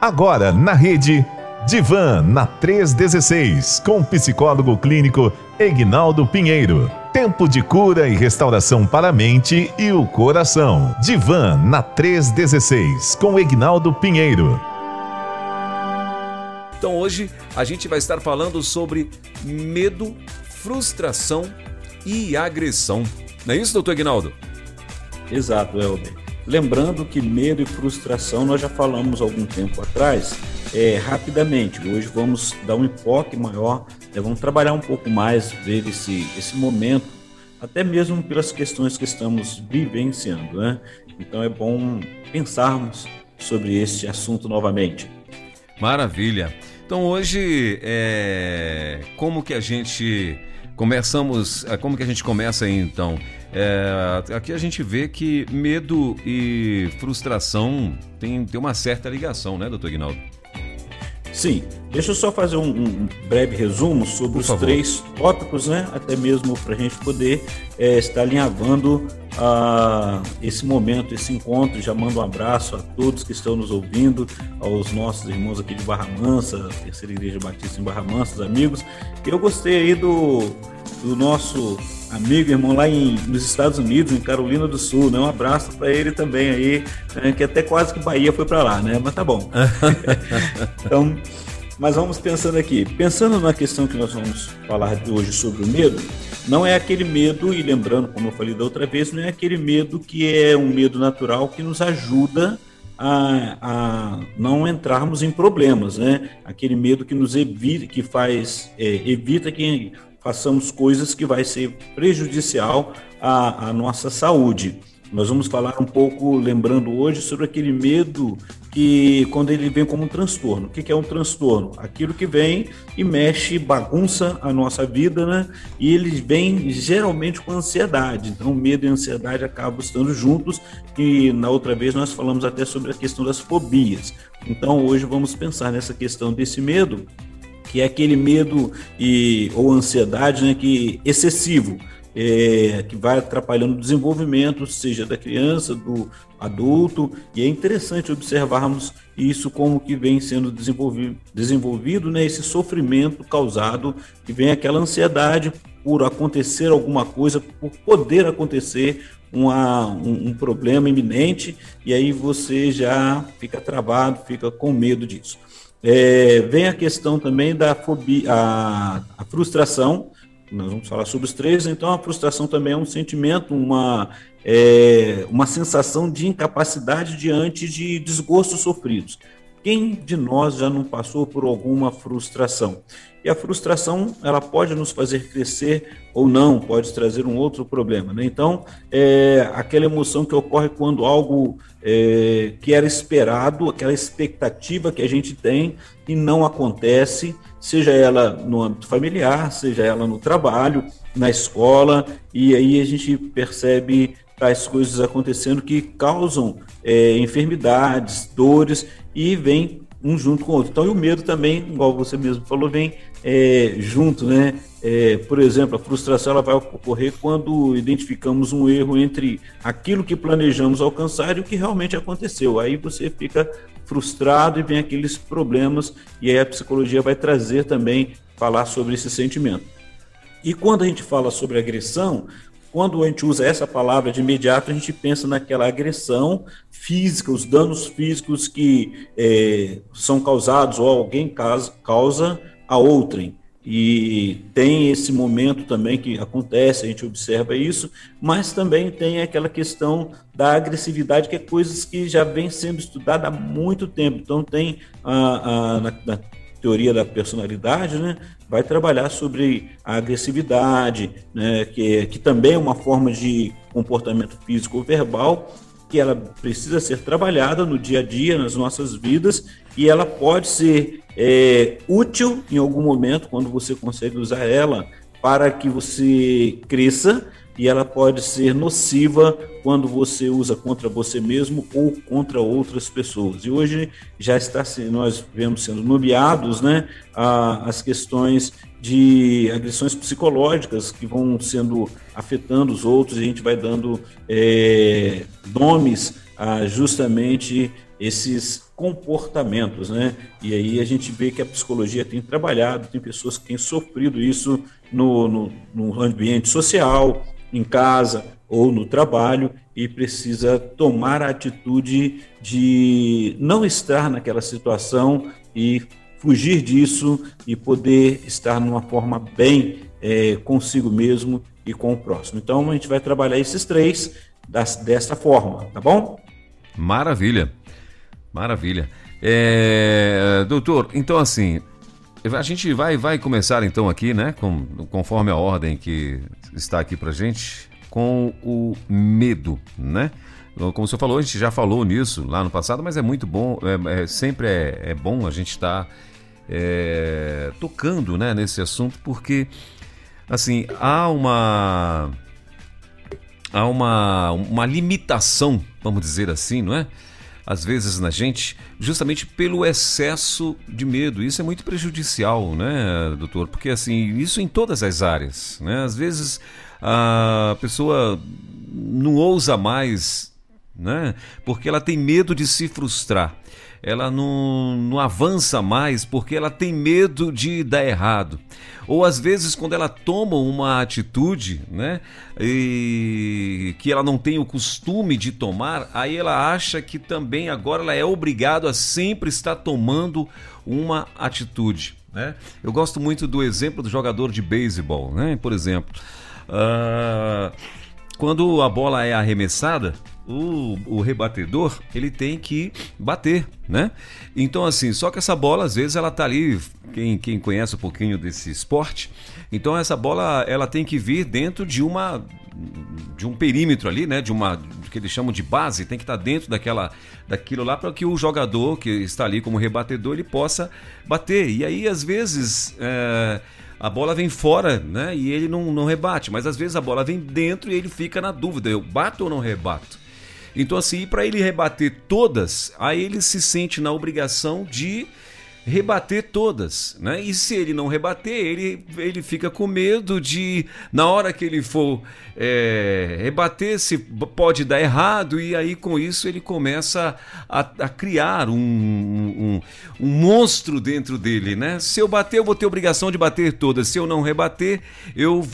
Agora na rede Divan na 316 com o psicólogo clínico Egnaldo Pinheiro. Tempo de cura e restauração para a mente e o coração. Divan na 316 com Egnaldo Pinheiro. Então hoje a gente vai estar falando sobre medo, frustração e agressão. Não é isso, doutor Egnaldo? Exato, Elber. Lembrando que medo e frustração nós já falamos algum tempo atrás, é, rapidamente. Hoje vamos dar um enfoque maior, né, vamos trabalhar um pouco mais, ver esse, esse momento, até mesmo pelas questões que estamos vivenciando. Né? Então é bom pensarmos sobre esse assunto novamente. Maravilha. Então hoje, é... como que a gente começamos, como que a gente começa então? É, aqui a gente vê que medo e frustração tem, tem uma certa ligação, né, doutor Guinaldo? Sim, deixa eu só fazer um, um breve resumo sobre Por os favor. três tópicos, né? Até mesmo para a gente poder é, estar alinhavando uh, esse momento, esse encontro. Já mando um abraço a todos que estão nos ouvindo, aos nossos irmãos aqui de Barra Mansa, Terceira Igreja Batista em Barra Mansa, os amigos. Eu gostei aí do, do nosso amigo, irmão, lá em, nos Estados Unidos, em Carolina do Sul, né? Um abraço para ele também aí, né? que até quase que Bahia foi para lá, né? Mas tá bom. então, mas vamos pensando aqui. Pensando na questão que nós vamos falar hoje sobre o medo, não é aquele medo, e lembrando, como eu falei da outra vez, não é aquele medo que é um medo natural que nos ajuda a, a não entrarmos em problemas, né? Aquele medo que nos evita, que faz, é, evita que façamos coisas que vai ser prejudicial à, à nossa saúde. Nós vamos falar um pouco, lembrando hoje, sobre aquele medo que, quando ele vem como um transtorno. O que é um transtorno? Aquilo que vem e mexe, bagunça a nossa vida, né? E ele vem geralmente com ansiedade. Então, medo e ansiedade acabam estando juntos. E na outra vez nós falamos até sobre a questão das fobias. Então, hoje vamos pensar nessa questão desse medo que é aquele medo e, ou ansiedade né, que excessivo, é, que vai atrapalhando o desenvolvimento, seja da criança, do adulto, e é interessante observarmos isso como que vem sendo desenvolvido, desenvolvido né, esse sofrimento causado, que vem aquela ansiedade por acontecer alguma coisa, por poder acontecer uma, um, um problema iminente, e aí você já fica travado, fica com medo disso. É, vem a questão também da fobia, a, a, frustração. Nós vamos falar sobre os três. Então, a frustração também é um sentimento, uma, é, uma sensação de incapacidade diante de desgostos sofridos. Quem de nós já não passou por alguma frustração? E a frustração ela pode nos fazer crescer ou não, pode trazer um outro problema. Né? Então, é aquela emoção que ocorre quando algo é, que era esperado, aquela expectativa que a gente tem e não acontece, seja ela no âmbito familiar, seja ela no trabalho, na escola, e aí a gente percebe tais coisas acontecendo que causam é, enfermidades, dores e vem um junto com o outro. Então, e o medo também, igual você mesmo falou, vem é, junto, né? É, por exemplo, a frustração ela vai ocorrer quando identificamos um erro entre aquilo que planejamos alcançar e o que realmente aconteceu. Aí você fica frustrado e vem aqueles problemas, e aí a psicologia vai trazer também, falar sobre esse sentimento. E quando a gente fala sobre agressão, quando a gente usa essa palavra de imediato, a gente pensa naquela agressão física, os danos físicos que é, são causados ou alguém causa, a outrem. E tem esse momento também que acontece, a gente observa isso, mas também tem aquela questão da agressividade, que é coisas que já vem sendo estudada há muito tempo. Então, tem a, a na, na teoria da personalidade, né, vai trabalhar sobre a agressividade, né, que, que também é uma forma de comportamento físico ou verbal, que ela precisa ser trabalhada no dia a dia, nas nossas vidas, e ela pode ser é, útil em algum momento, quando você consegue usar ela para que você cresça, e ela pode ser nociva quando você usa contra você mesmo ou contra outras pessoas. E hoje já está nós vemos sendo nomeados, né, as questões de agressões psicológicas que vão sendo afetando os outros e a gente vai dando é, nomes a justamente esses comportamentos, né? E aí a gente vê que a psicologia tem trabalhado, tem pessoas que têm sofrido isso no, no, no ambiente social, em casa ou no trabalho e precisa tomar a atitude de não estar naquela situação e fugir disso e poder estar numa forma bem é, consigo mesmo e com o próximo. Então a gente vai trabalhar esses três das, dessa forma, tá bom? Maravilha. Maravilha. É, doutor, então assim, a gente vai, vai começar então aqui, né, com, conforme a ordem que está aqui pra gente, com o medo, né? Como o senhor falou, a gente já falou nisso lá no passado, mas é muito bom, é, é sempre é, é, bom a gente estar tá, é, tocando né, nesse assunto, porque assim, há uma há uma, uma limitação, vamos dizer assim, não é? Às vezes na gente, justamente pelo excesso de medo. Isso é muito prejudicial, né, doutor? Porque assim, isso em todas as áreas, né? Às vezes a pessoa não ousa mais, né? Porque ela tem medo de se frustrar ela não, não avança mais porque ela tem medo de dar errado. Ou às vezes quando ela toma uma atitude, né, e que ela não tem o costume de tomar, aí ela acha que também agora ela é obrigado a sempre estar tomando uma atitude, né? Eu gosto muito do exemplo do jogador de beisebol, né? Por exemplo, uh, quando a bola é arremessada, o, o rebatedor ele tem que bater, né? Então assim, só que essa bola às vezes ela tá ali, quem, quem conhece um pouquinho desse esporte, então essa bola ela tem que vir dentro de uma de um perímetro ali, né? De uma que eles chamam de base, tem que estar tá dentro daquela daquilo lá para que o jogador que está ali como rebatedor ele possa bater. E aí às vezes é, a bola vem fora, né? E ele não, não rebate. Mas às vezes a bola vem dentro e ele fica na dúvida: eu bato ou não rebato? Então, assim, para ele rebater todas, aí ele se sente na obrigação de rebater todas, né? E se ele não rebater, ele, ele fica com medo de, na hora que ele for é, rebater, se pode dar errado, e aí com isso ele começa a, a criar um, um, um, monstro dentro dele, né? Se eu bater, eu vou ter obrigação de bater todas, se eu não rebater, eu,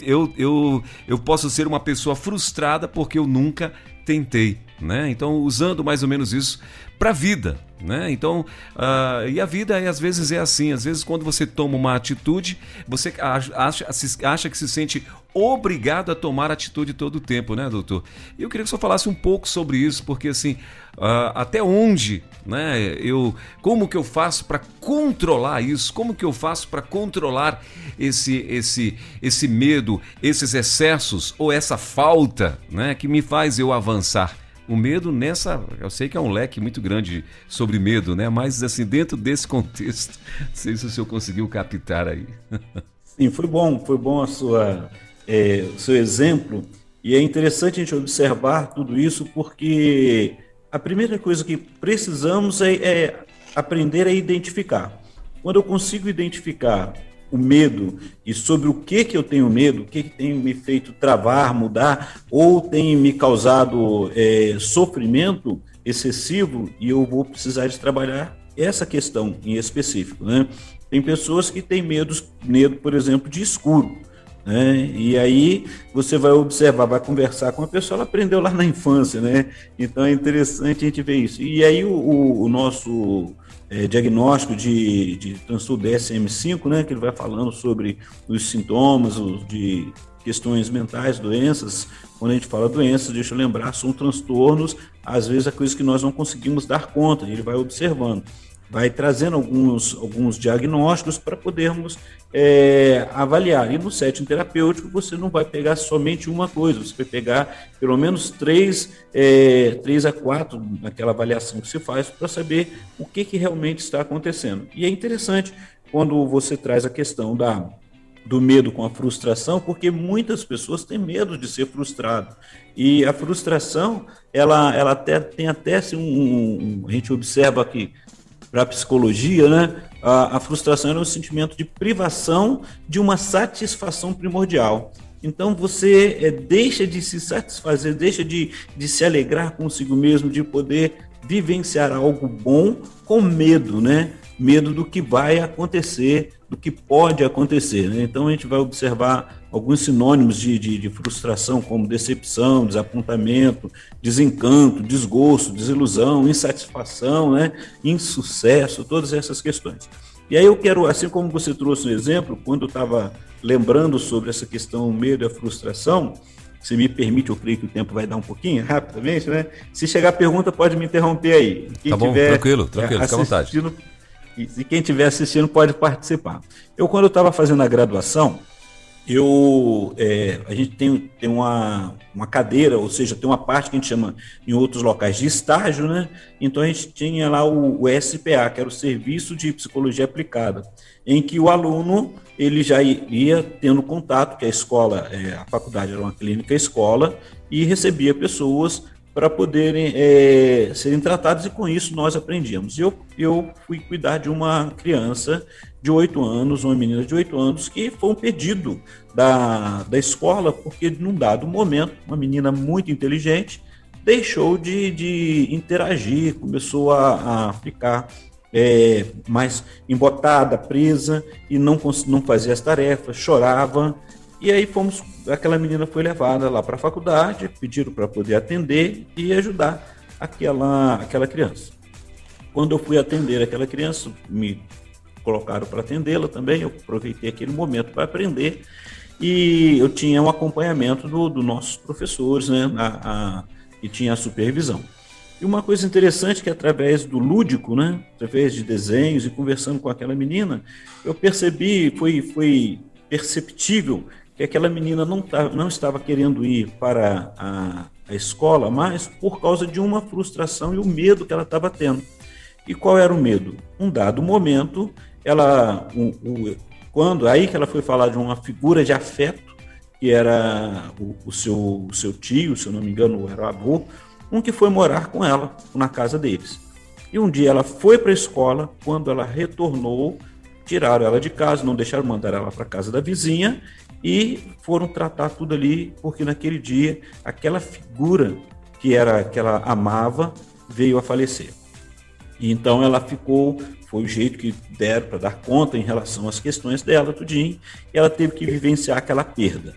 eu, eu, eu posso ser uma pessoa frustrada porque eu nunca tentei. Né? Então, usando mais ou menos isso para a vida. Né? Então, uh, e a vida às vezes é assim, às vezes quando você toma uma atitude, você acha, acha que se sente obrigado a tomar atitude todo o tempo, né, doutor? Eu queria que senhor falasse um pouco sobre isso, porque assim, uh, até onde, né, eu, como que eu faço para controlar isso? Como que eu faço para controlar esse, esse, esse medo, esses excessos ou essa falta, né, que me faz eu avançar? O medo nessa. Eu sei que é um leque muito grande sobre medo, né? Mas assim, dentro desse contexto, não sei se o senhor conseguiu captar aí. Sim, foi bom, foi bom a sua, é, o seu exemplo. E é interessante a gente observar tudo isso, porque a primeira coisa que precisamos é, é aprender a identificar. Quando eu consigo identificar o medo e sobre o que que eu tenho medo, o que, que tem me feito travar, mudar, ou tem me causado é, sofrimento excessivo e eu vou precisar de trabalhar essa questão em específico, né? Tem pessoas que têm medo, medo, por exemplo, de escuro. Né? E aí você vai observar, vai conversar com a pessoa, ela aprendeu lá na infância, né? Então é interessante a gente ver isso. E aí o, o, o nosso é, diagnóstico de, de transtorno DSM-5, né, que ele vai falando sobre os sintomas os de questões mentais, doenças. Quando a gente fala doenças, deixa eu lembrar, são transtornos, às vezes é coisa que nós não conseguimos dar conta, ele vai observando vai trazendo alguns, alguns diagnósticos para podermos é, avaliar. E no setting terapêutico você não vai pegar somente uma coisa, você vai pegar pelo menos três, é, três a quatro naquela avaliação que se faz para saber o que, que realmente está acontecendo. E é interessante quando você traz a questão da do medo com a frustração, porque muitas pessoas têm medo de ser frustrado. E a frustração, ela, ela até, tem até assim, um, um, a gente observa que para a psicologia, né? A, a frustração é um sentimento de privação de uma satisfação primordial. Então você é, deixa de se satisfazer, deixa de, de se alegrar consigo mesmo, de poder vivenciar algo bom com medo, né? Medo do que vai acontecer, do que pode acontecer. Né? Então a gente vai observar alguns sinônimos de, de, de, frustração, como decepção, desapontamento, desencanto, desgosto, desilusão, insatisfação, né? insucesso, todas essas questões. E aí eu quero, assim como você trouxe um exemplo, quando eu estava lembrando sobre essa questão medo e a frustração, se me permite, eu creio que o tempo vai dar um pouquinho rapidamente, né? Se chegar a pergunta, pode me interromper aí. Quem tá bom, tiver, tranquilo, tranquilo, fica à vontade. E quem estiver assistindo pode participar. Eu, quando eu estava fazendo a graduação, eu é, a gente tem, tem uma, uma cadeira, ou seja, tem uma parte que a gente chama em outros locais de estágio, né? Então a gente tinha lá o, o SPA, que era o Serviço de Psicologia Aplicada, em que o aluno ele já ia tendo contato, que a escola, é, a faculdade era uma clínica escola, e recebia pessoas para poderem é, serem tratados e com isso nós aprendíamos. Eu, eu fui cuidar de uma criança de oito anos, uma menina de oito anos, que foi um pedido da, da escola, porque num dado momento, uma menina muito inteligente deixou de, de interagir, começou a, a ficar é, mais embotada, presa e não, não fazia as tarefas, chorava. E aí fomos, aquela menina foi levada lá para a faculdade, pediram para poder atender e ajudar aquela, aquela criança. Quando eu fui atender aquela criança, me colocaram para atendê-la também, eu aproveitei aquele momento para aprender e eu tinha um acompanhamento dos do nossos professores, né, a, a, e tinha a supervisão. E uma coisa interessante que através do lúdico, né, através de desenhos e conversando com aquela menina, eu percebi, foi, foi perceptível que aquela menina não, tá, não estava querendo ir para a, a escola mais por causa de uma frustração e o medo que ela estava tendo. E qual era o medo? Um dado momento, ela, o, o, quando aí que ela foi falar de uma figura de afeto, que era o, o, seu, o seu tio, se eu não me engano, era o avô, um que foi morar com ela na casa deles. E um dia ela foi para a escola, quando ela retornou, tiraram ela de casa, não deixaram mandar ela para casa da vizinha e foram tratar tudo ali, porque naquele dia aquela figura que era que ela amava veio a falecer. E então ela ficou, foi o jeito que deram para dar conta em relação às questões dela, tudinho, e ela teve que vivenciar aquela perda.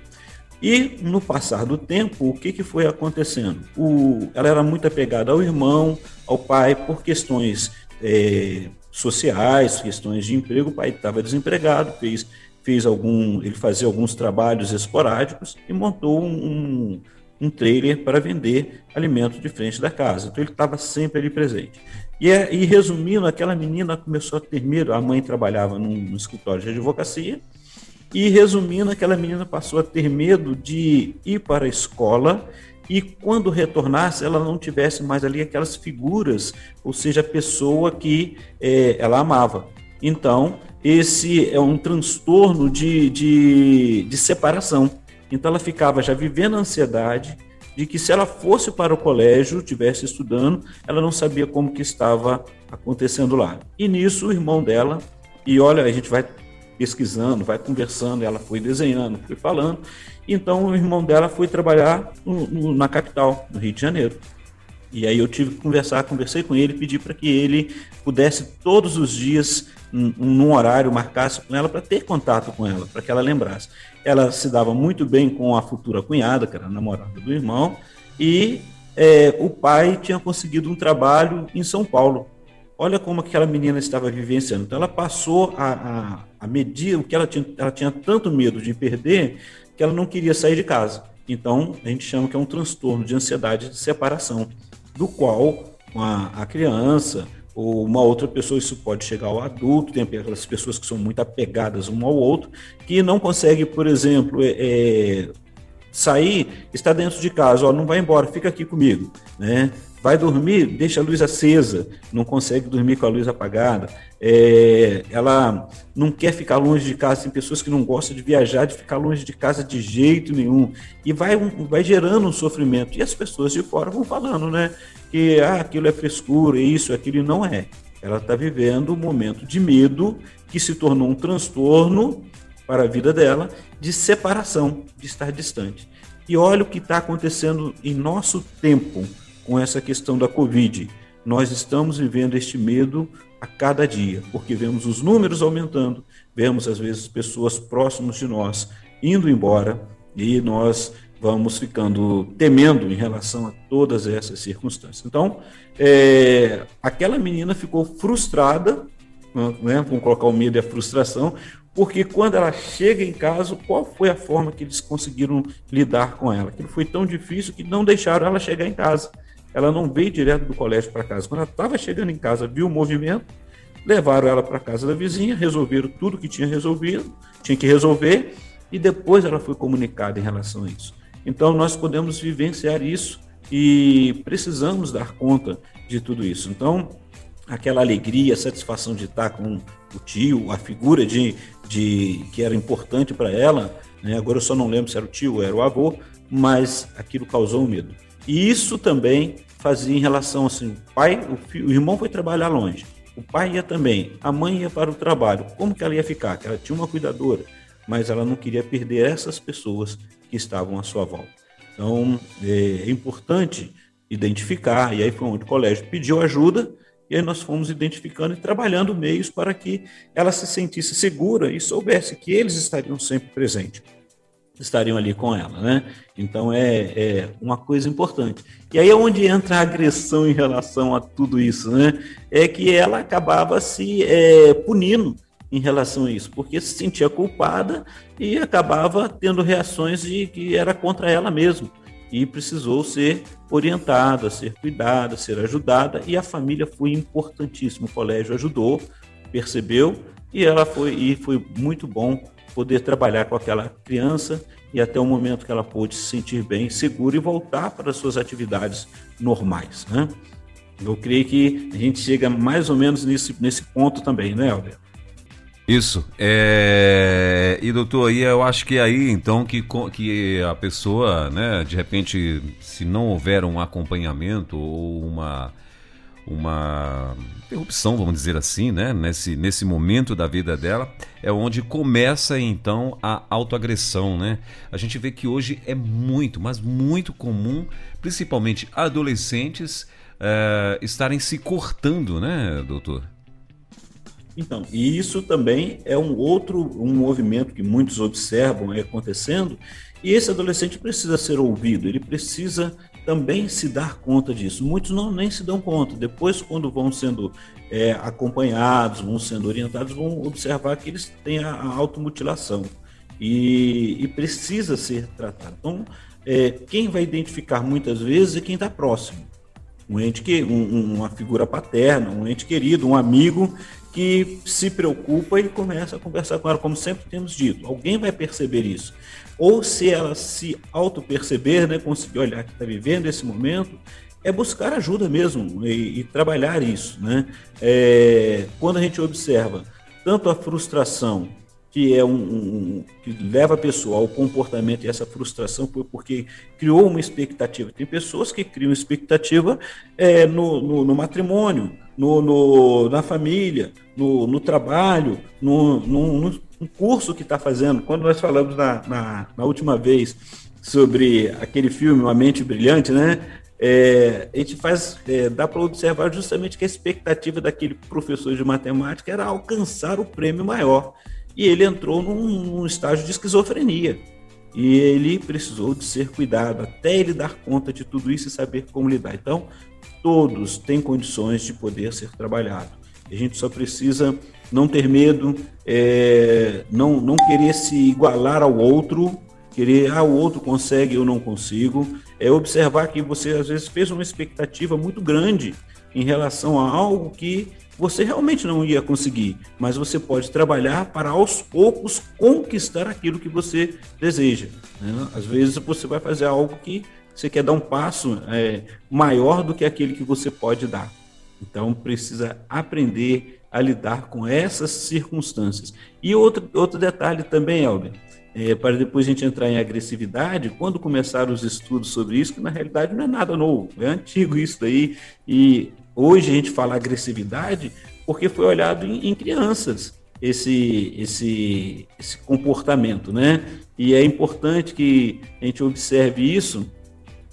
E no passar do tempo, o que, que foi acontecendo? O, ela era muito apegada ao irmão, ao pai, por questões é, sociais, questões de emprego. O pai estava desempregado, fez, fez algum, ele fazia alguns trabalhos esporádicos e montou um, um trailer para vender alimentos de frente da casa. Então ele estava sempre ali presente. E, é, e, resumindo, aquela menina começou a ter medo. A mãe trabalhava num, num escritório de advocacia. E resumindo, aquela menina passou a ter medo de ir para a escola e quando retornasse, ela não tivesse mais ali aquelas figuras, ou seja, a pessoa que é, ela amava. Então, esse é um transtorno de, de, de separação. Então, ela ficava já vivendo a ansiedade, de que se ela fosse para o colégio, estivesse estudando, ela não sabia como que estava acontecendo lá. E nisso o irmão dela, e olha, a gente vai pesquisando, vai conversando, ela foi desenhando, foi falando. Então o irmão dela foi trabalhar no, no, na capital, no Rio de Janeiro. E aí eu tive que conversar, conversei com ele, pedi para que ele pudesse todos os dias, num horário, marcasse com ela para ter contato com ela, para que ela lembrasse. Ela se dava muito bem com a futura cunhada, que era a namorada do irmão, e é, o pai tinha conseguido um trabalho em São Paulo. Olha como aquela menina estava vivenciando. Então ela passou a, a, a medir o que ela tinha, ela tinha tanto medo de perder que ela não queria sair de casa. Então a gente chama que é um transtorno de ansiedade de separação do qual a, a criança ou uma outra pessoa, isso pode chegar ao adulto, tem aquelas pessoas que são muito apegadas um ao outro, que não consegue, por exemplo, é, é, sair, está dentro de casa, ó, não vai embora, fica aqui comigo, né? Vai dormir, deixa a luz acesa, não consegue dormir com a luz apagada. É, ela não quer ficar longe de casa. Tem pessoas que não gostam de viajar, de ficar longe de casa de jeito nenhum. E vai, vai gerando um sofrimento. E as pessoas de fora vão falando, né? Que ah, aquilo é frescura, isso, aquilo não é. ela está vivendo um momento de medo que se tornou um transtorno para a vida dela de separação, de estar distante. E olha o que está acontecendo em nosso tempo com essa questão da Covid. Nós estamos vivendo este medo a cada dia, porque vemos os números aumentando, vemos às vezes pessoas próximas de nós indo embora e nós vamos ficando temendo em relação a todas essas circunstâncias. Então, é, aquela menina ficou frustrada, né, vamos colocar o medo e a frustração, porque quando ela chega em casa, qual foi a forma que eles conseguiram lidar com ela? Aquilo foi tão difícil que não deixaram ela chegar em casa. Ela não veio direto do colégio para casa. Quando ela estava chegando em casa, viu o movimento, levaram ela para casa da vizinha, resolveram tudo que tinha resolvido, tinha que resolver, e depois ela foi comunicada em relação a isso. Então nós podemos vivenciar isso e precisamos dar conta de tudo isso. Então, aquela alegria, satisfação de estar com o tio, a figura de, de que era importante para ela, né? agora eu só não lembro se era o tio ou era o avô, mas aquilo causou medo. E isso também fazia em relação assim, o pai, o, filho, o irmão foi trabalhar longe, o pai ia também, a mãe ia para o trabalho. Como que ela ia ficar? Ela tinha uma cuidadora, mas ela não queria perder essas pessoas que estavam à sua volta. Então, é, é importante identificar, e aí foi onde o colégio pediu ajuda, e aí nós fomos identificando e trabalhando meios para que ela se sentisse segura e soubesse que eles estariam sempre presentes estariam ali com ela, né? Então é, é, uma coisa importante. E aí é onde entra a agressão em relação a tudo isso, né? É que ela acabava se é, punindo em relação a isso, porque se sentia culpada e acabava tendo reações de que era contra ela mesma e precisou ser orientada, ser cuidada, ser ajudada e a família foi importantíssimo. O colégio ajudou, percebeu e ela foi e foi muito bom poder trabalhar com aquela criança e até o momento que ela pôde se sentir bem, segura e voltar para as suas atividades normais. Né? Eu creio que a gente chega mais ou menos nesse, nesse ponto também, né, Alberto? Isso. É... E doutor, aí eu acho que é aí então que, que a pessoa, né, de repente, se não houver um acompanhamento ou uma uma interrupção, vamos dizer assim, né? Nesse, nesse momento da vida dela, é onde começa então a autoagressão, né? A gente vê que hoje é muito, mas muito comum, principalmente adolescentes, é, estarem se cortando, né, doutor? Então, e isso também é um outro um movimento que muitos observam acontecendo, e esse adolescente precisa ser ouvido, ele precisa também se dar conta disso. Muitos não nem se dão conta. Depois, quando vão sendo é, acompanhados, vão sendo orientados, vão observar que eles têm a, a automutilação e, e, precisa ser tratado. Então, é, quem vai identificar muitas vezes é quem está próximo. Um ente que, um, uma figura paterna, um ente querido, um amigo que se preocupa e começa a conversar com ela, como sempre temos dito. Alguém vai perceber isso ou se ela se auto-perceber, né, conseguir olhar que está vivendo esse momento, é buscar ajuda mesmo e, e trabalhar isso. Né? É, quando a gente observa tanto a frustração, que é um, um, que leva a pessoa ao comportamento e essa frustração foi porque criou uma expectativa. Tem pessoas que criam expectativa é, no, no, no matrimônio, no, no, na família, no, no trabalho, no, no, no curso que está fazendo. Quando nós falamos na, na, na, última vez sobre aquele filme Uma Mente Brilhante, né? É, a gente faz, é, dá para observar justamente que a expectativa daquele professor de matemática era alcançar o prêmio maior. E ele entrou num, num estágio de esquizofrenia. E ele precisou de ser cuidado até ele dar conta de tudo isso e saber como lidar. Então, todos têm condições de poder ser trabalhado. A gente só precisa não ter medo, é, não, não querer se igualar ao outro, querer, ah, o outro consegue, eu não consigo. É observar que você às vezes fez uma expectativa muito grande em relação a algo que você realmente não ia conseguir, mas você pode trabalhar para aos poucos conquistar aquilo que você deseja. Né? Às vezes você vai fazer algo que você quer dar um passo é, maior do que aquele que você pode dar. Então precisa aprender a lidar com essas circunstâncias. E outro, outro detalhe também, Elber, é, para depois a gente entrar em agressividade, quando começaram os estudos sobre isso, que na realidade não é nada novo, é antigo isso daí, e hoje a gente fala agressividade porque foi olhado em, em crianças esse, esse, esse comportamento, né? E é importante que a gente observe isso,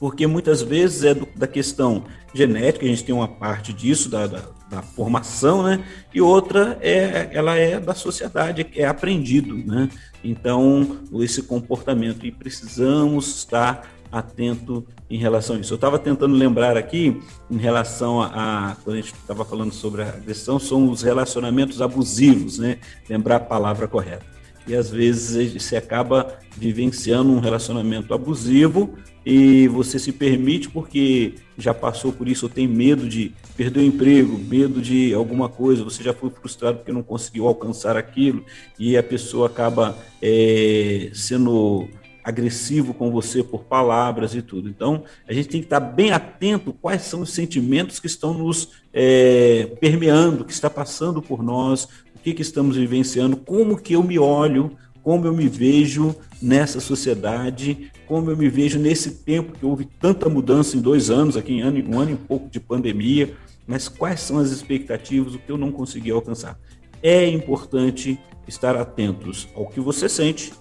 porque muitas vezes é do, da questão genética, a gente tem uma parte disso, da, da, da, formação, né? E outra é ela é da sociedade, é aprendido, né? Então, esse comportamento, e precisamos estar atento em relação a isso. Eu estava tentando lembrar aqui, em relação a, a quando a gente estava falando sobre a agressão, são os relacionamentos abusivos, né? Lembrar a palavra correta. E às vezes você acaba vivenciando um relacionamento abusivo e você se permite porque já passou por isso, ou tem medo de perder o emprego, medo de alguma coisa, você já foi frustrado porque não conseguiu alcançar aquilo e a pessoa acaba é, sendo agressivo com você por palavras e tudo. Então, a gente tem que estar bem atento quais são os sentimentos que estão nos é, permeando, que está passando por nós, o que, que estamos vivenciando, como que eu me olho, como eu me vejo nessa sociedade, como eu me vejo nesse tempo que houve tanta mudança em dois anos, aqui em ano, um ano e pouco de pandemia, mas quais são as expectativas, o que eu não consegui alcançar. É importante estar atentos ao que você sente,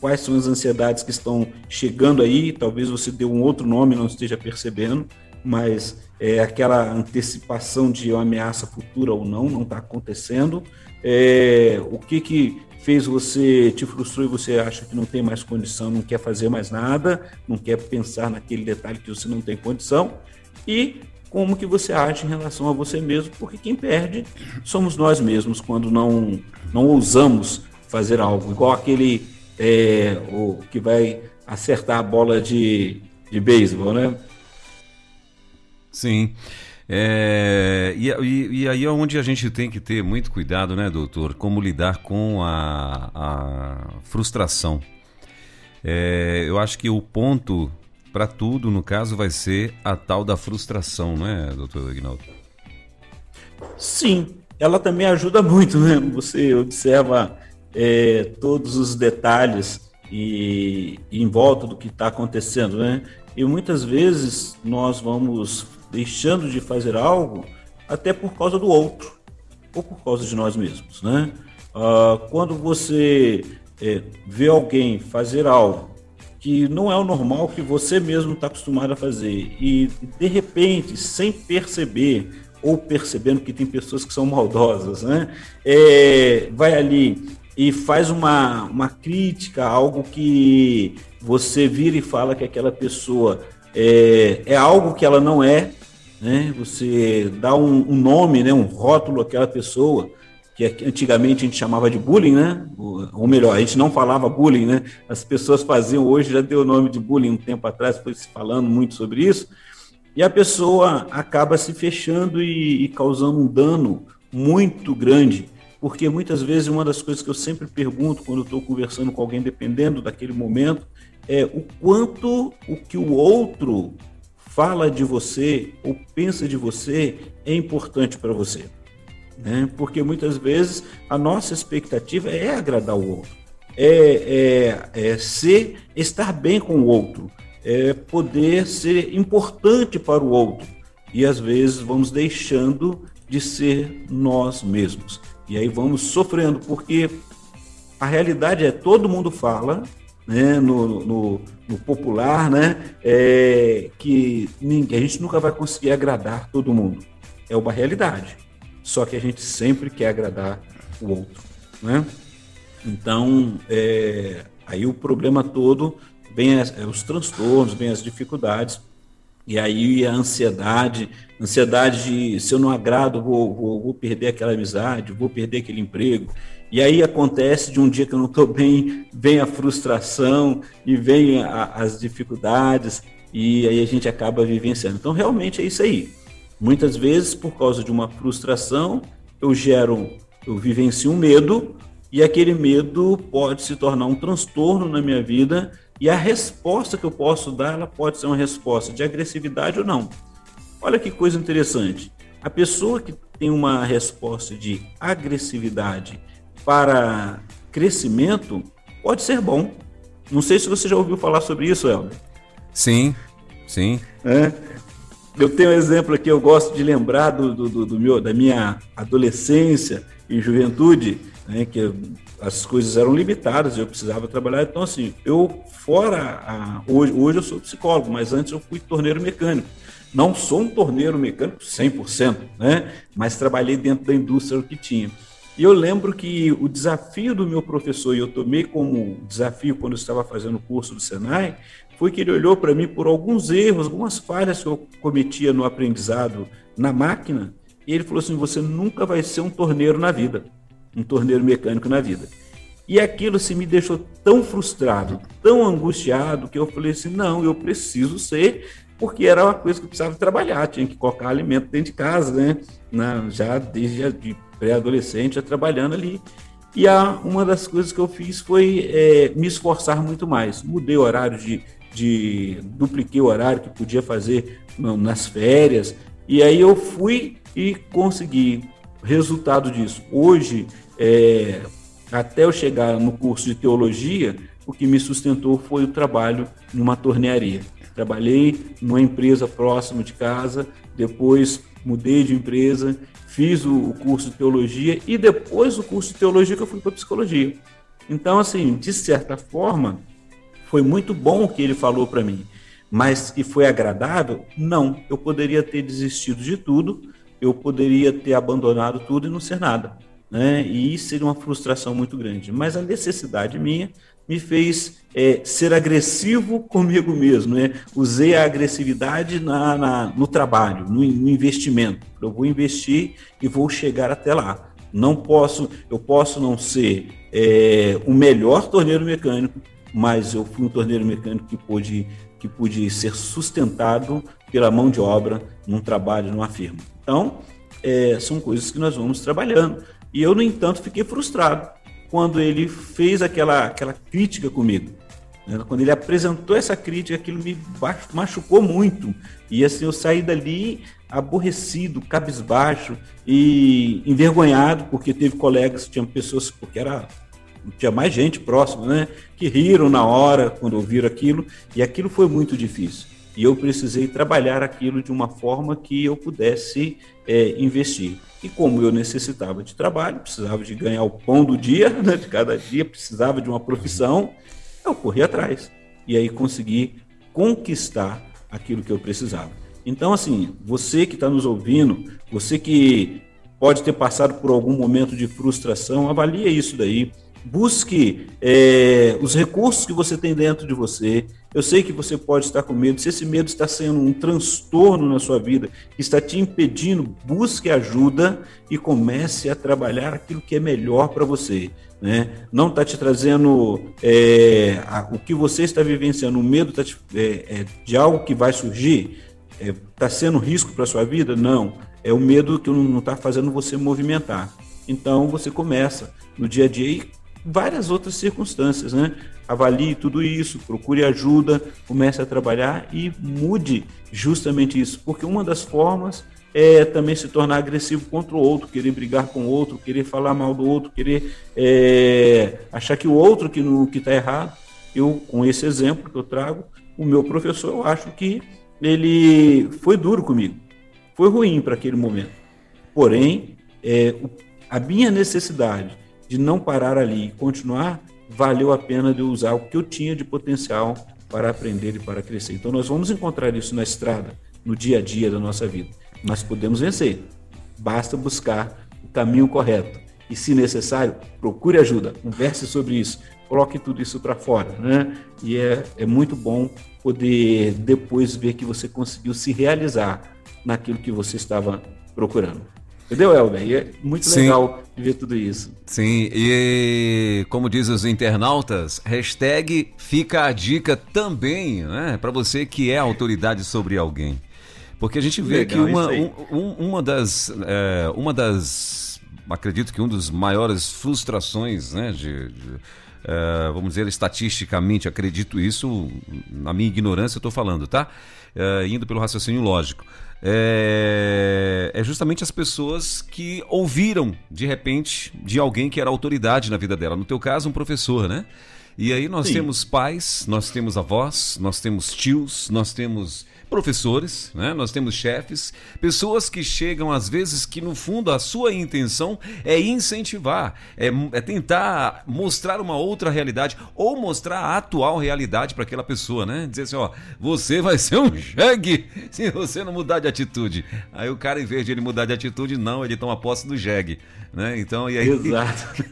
quais são as ansiedades que estão chegando aí, talvez você dê um outro nome não esteja percebendo, mas é aquela antecipação de uma ameaça futura ou não, não está acontecendo. É, o que, que fez você, te frustrou e você acha que não tem mais condição, não quer fazer mais nada, não quer pensar naquele detalhe que você não tem condição, e como que você age em relação a você mesmo, porque quem perde somos nós mesmos quando não, não ousamos fazer algo, igual aquele é, o que vai acertar a bola de, de beisebol, né? Sim. É, e, e, aí é onde a gente tem que ter muito cuidado, né, doutor? Como lidar com a, a frustração. É, eu acho que o ponto para tudo, no caso, vai ser a tal da frustração, não é, doutor Aguinaldo? Sim, ela também ajuda muito, né? Você observa é, todos os detalhes e, e em volta do que está acontecendo, né? E muitas vezes nós vamos deixando de fazer algo até por causa do outro ou por causa de nós mesmos, né? Ah, quando você é, vê alguém fazer algo que não é o normal que você mesmo está acostumado a fazer e de repente, sem perceber ou percebendo que tem pessoas que são maldosas, né? É, vai ali e faz uma, uma crítica, algo que você vira e fala que aquela pessoa é, é algo que ela não é, né? Você dá um, um nome, né? Um rótulo àquela pessoa que antigamente a gente chamava de bullying, né? Ou melhor, a gente não falava bullying, né? As pessoas faziam hoje já deu o nome de bullying um tempo atrás, foi se falando muito sobre isso. E a pessoa acaba se fechando e, e causando um dano muito grande porque muitas vezes uma das coisas que eu sempre pergunto quando estou conversando com alguém, dependendo daquele momento, é o quanto o que o outro fala de você ou pensa de você é importante para você. Né? Porque muitas vezes a nossa expectativa é agradar o outro, é, é, é ser, estar bem com o outro, é poder ser importante para o outro. E às vezes vamos deixando de ser nós mesmos. E aí vamos sofrendo, porque a realidade é todo mundo fala, né, no, no, no popular, né, é, que ninguém, a gente nunca vai conseguir agradar todo mundo. É uma realidade. Só que a gente sempre quer agradar o outro, né? Então, é, aí o problema todo vem as, é, os transtornos, vem as dificuldades, e aí a ansiedade, ansiedade de se eu não agrado, vou, vou, vou, perder aquela amizade, vou perder aquele emprego. E aí acontece de um dia que eu não estou bem, vem a frustração e vem a, as dificuldades, e aí a gente acaba vivenciando. Então, realmente é isso aí. Muitas vezes, por causa de uma frustração, eu gero, eu vivencio um medo, e aquele medo pode se tornar um transtorno na minha vida e a resposta que eu posso dar, ela pode ser uma resposta de agressividade ou não. Olha que coisa interessante. A pessoa que tem uma resposta de agressividade para crescimento pode ser bom. Não sei se você já ouviu falar sobre isso, Elber. Sim, sim. É. eu tenho um exemplo aqui, eu gosto de lembrar do, do, do meu, da minha adolescência e juventude, né, que as coisas eram limitadas, eu precisava trabalhar. Então, assim, eu, fora. A, hoje, hoje eu sou psicólogo, mas antes eu fui torneiro mecânico. Não sou um torneiro mecânico 100%, né? mas trabalhei dentro da indústria que tinha. E eu lembro que o desafio do meu professor, e eu tomei como desafio quando eu estava fazendo o curso do Senai, foi que ele olhou para mim por alguns erros, algumas falhas que eu cometia no aprendizado na máquina, e ele falou assim: você nunca vai ser um torneiro na vida, um torneiro mecânico na vida. E aquilo se me deixou tão frustrado, tão angustiado, que eu falei assim: não, eu preciso ser, porque era uma coisa que eu precisava trabalhar, tinha que colocar alimento dentro de casa, né? Na, já desde de pré-adolescente, já trabalhando ali. E a, uma das coisas que eu fiz foi é, me esforçar muito mais. Mudei o horário de de dupliquei o horário que podia fazer nas férias. E aí eu fui e consegui resultado disso. Hoje, é, até eu chegar no curso de teologia, o que me sustentou foi o trabalho numa tornearia. Trabalhei numa empresa próxima de casa, depois mudei de empresa, fiz o, curso de teologia e depois do curso de teologia que eu fui para psicologia. Então, assim, de certa forma, foi muito bom o que ele falou para mim, mas que foi agradável? Não. Eu poderia ter desistido de tudo, eu poderia ter abandonado tudo e não ser nada. Né? E seria uma frustração muito grande. Mas a necessidade minha me fez é, ser agressivo comigo mesmo. Né? Usei a agressividade na, na no trabalho, no, no, investimento. Eu vou investir e vou chegar até lá. Não posso, eu posso não ser é, o melhor torneiro mecânico, mas eu fui um torneiro mecânico que pôde, que ser sustentado pela mão de obra num trabalho, numa firma. Então, é, são coisas que nós vamos trabalhando. E eu, no entanto, fiquei frustrado quando ele fez aquela, aquela crítica comigo. Né? Quando ele apresentou essa crítica, aquilo me machucou muito. E assim, eu saí dali aborrecido, cabisbaixo e envergonhado, porque teve colegas, tinham pessoas, porque era tinha mais gente próxima, né? Que riram na hora quando ouviram aquilo, e aquilo foi muito difícil. E eu precisei trabalhar aquilo de uma forma que eu pudesse é, investir. E como eu necessitava de trabalho, precisava de ganhar o pão do dia, né, de cada dia, precisava de uma profissão, eu corri atrás. E aí consegui conquistar aquilo que eu precisava. Então, assim, você que está nos ouvindo, você que pode ter passado por algum momento de frustração, avalie isso daí busque é, os recursos que você tem dentro de você. Eu sei que você pode estar com medo. Se esse medo está sendo um transtorno na sua vida, que está te impedindo, busque ajuda e comece a trabalhar aquilo que é melhor para você. Né? Não está te trazendo é, a, o que você está vivenciando, o medo tá te, é, é de algo que vai surgir, está é, sendo risco para sua vida? Não. É o medo que não está fazendo você movimentar. Então você começa no dia a dia e várias outras circunstâncias, né? Avalie tudo isso, procure ajuda, comece a trabalhar e mude justamente isso, porque uma das formas é também se tornar agressivo contra o outro, querer brigar com o outro, querer falar mal do outro, querer é, achar que o outro que está errado. Eu, com esse exemplo que eu trago, o meu professor, eu acho que ele foi duro comigo, foi ruim para aquele momento. Porém, é, a minha necessidade de não parar ali e continuar, valeu a pena de eu usar o que eu tinha de potencial para aprender e para crescer. Então nós vamos encontrar isso na estrada, no dia a dia da nossa vida. Nós podemos vencer. Basta buscar o caminho correto. E se necessário, procure ajuda, converse sobre isso, coloque tudo isso para fora, né? E é, é muito bom poder depois ver que você conseguiu se realizar naquilo que você estava procurando. Entendeu, Elber? E é muito Sim. legal ver tudo isso. Sim, e como diz os internautas, hashtag fica a dica também, né? Para você que é autoridade sobre alguém. Porque a gente vê legal, que uma, um, uma das. É, uma das. Acredito que um dos maiores frustrações, né? de, de Uh, vamos dizer, estatisticamente, acredito isso, na minha ignorância eu estou falando, tá? Uh, indo pelo raciocínio lógico é, é, justamente as pessoas que ouviram de repente de alguém que era autoridade na vida dela. No teu caso, um professor, né? E aí nós Sim. temos pais, nós temos avós, nós temos tios, nós temos professores, né? nós temos chefes, pessoas que chegam às vezes que no fundo a sua intenção é incentivar, é, é tentar mostrar uma outra realidade ou mostrar a atual realidade para aquela pessoa, né? Dizer assim, ó, você vai ser um jegue se você não mudar de atitude. Aí o cara, em vez de ele mudar de atitude, não, ele toma posse do jegue, né? Então, e aí... Exato.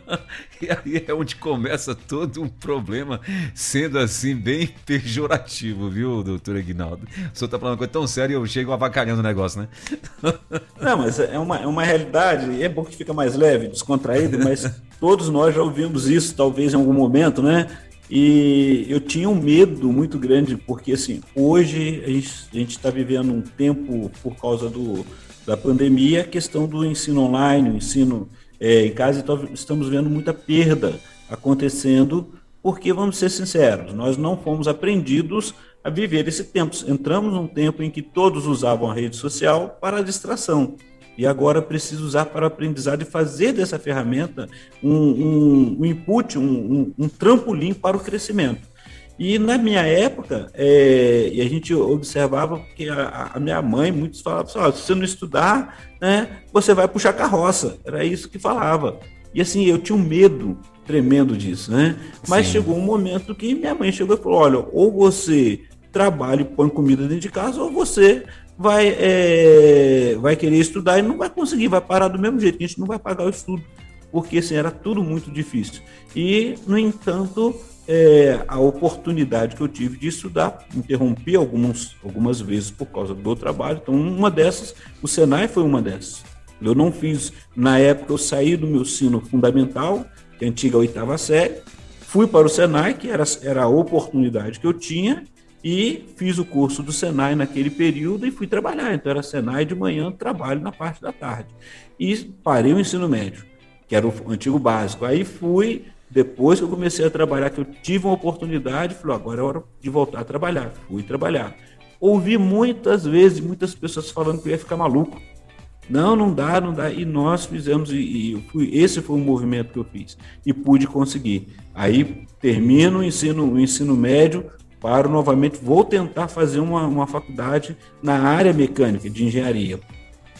e aí é onde começa todo um problema, sendo assim bem pejorativo, viu, doutor Aguinaldo? O senhor tá falando uma coisa tão séria e eu chego avacalhando o negócio, né? Não, mas é uma, é uma realidade, é bom que fica mais leve, descontraído, mas todos nós já ouvimos isso, talvez em algum momento, né? E eu tinha um medo muito grande, porque assim, hoje a gente está vivendo um tempo, por causa do, da pandemia, a questão do ensino online, o ensino é, em casa, então estamos vendo muita perda acontecendo, porque, vamos ser sinceros, nós não fomos aprendidos a viver esse tempo. Entramos num tempo em que todos usavam a rede social para distração. E agora preciso usar para o aprendizado e fazer dessa ferramenta um, um, um input, um, um, trampolim para o crescimento. E na minha época, é, e a gente observava que a, a minha mãe, muitos falavam assim, se você não estudar, né, você vai puxar carroça. Era isso que falava. E assim, eu tinha um medo tremendo disso, né? Mas Sim. chegou um momento que minha mãe chegou e falou: olha, ou você trabalha e põe comida dentro de casa, ou você vai, é, vai querer estudar e não vai conseguir, vai parar do mesmo jeito, a gente não vai pagar o estudo, porque assim, era tudo muito difícil. E, no entanto, é, a oportunidade que eu tive de estudar, interrompi algumas, algumas vezes por causa do trabalho, então uma dessas, o Senai foi uma dessas. Eu não fiz, na época eu saí do meu sino fundamental, que é a antiga oitava série, fui para o Senai, que era, era a oportunidade que eu tinha, e fiz o curso do Senai naquele período e fui trabalhar. Então era Senai de manhã, trabalho na parte da tarde. E parei o ensino médio, que era o antigo básico. Aí fui, depois que eu comecei a trabalhar, que eu tive uma oportunidade, falei, agora é hora de voltar a trabalhar. Fui trabalhar. Ouvi muitas vezes, muitas pessoas falando que eu ia ficar maluco. Não, não dá, não dá. E nós fizemos, e, e fui, esse foi um movimento que eu fiz. E pude conseguir. Aí termino o ensino, o ensino médio, paro novamente, vou tentar fazer uma, uma faculdade na área mecânica, de engenharia.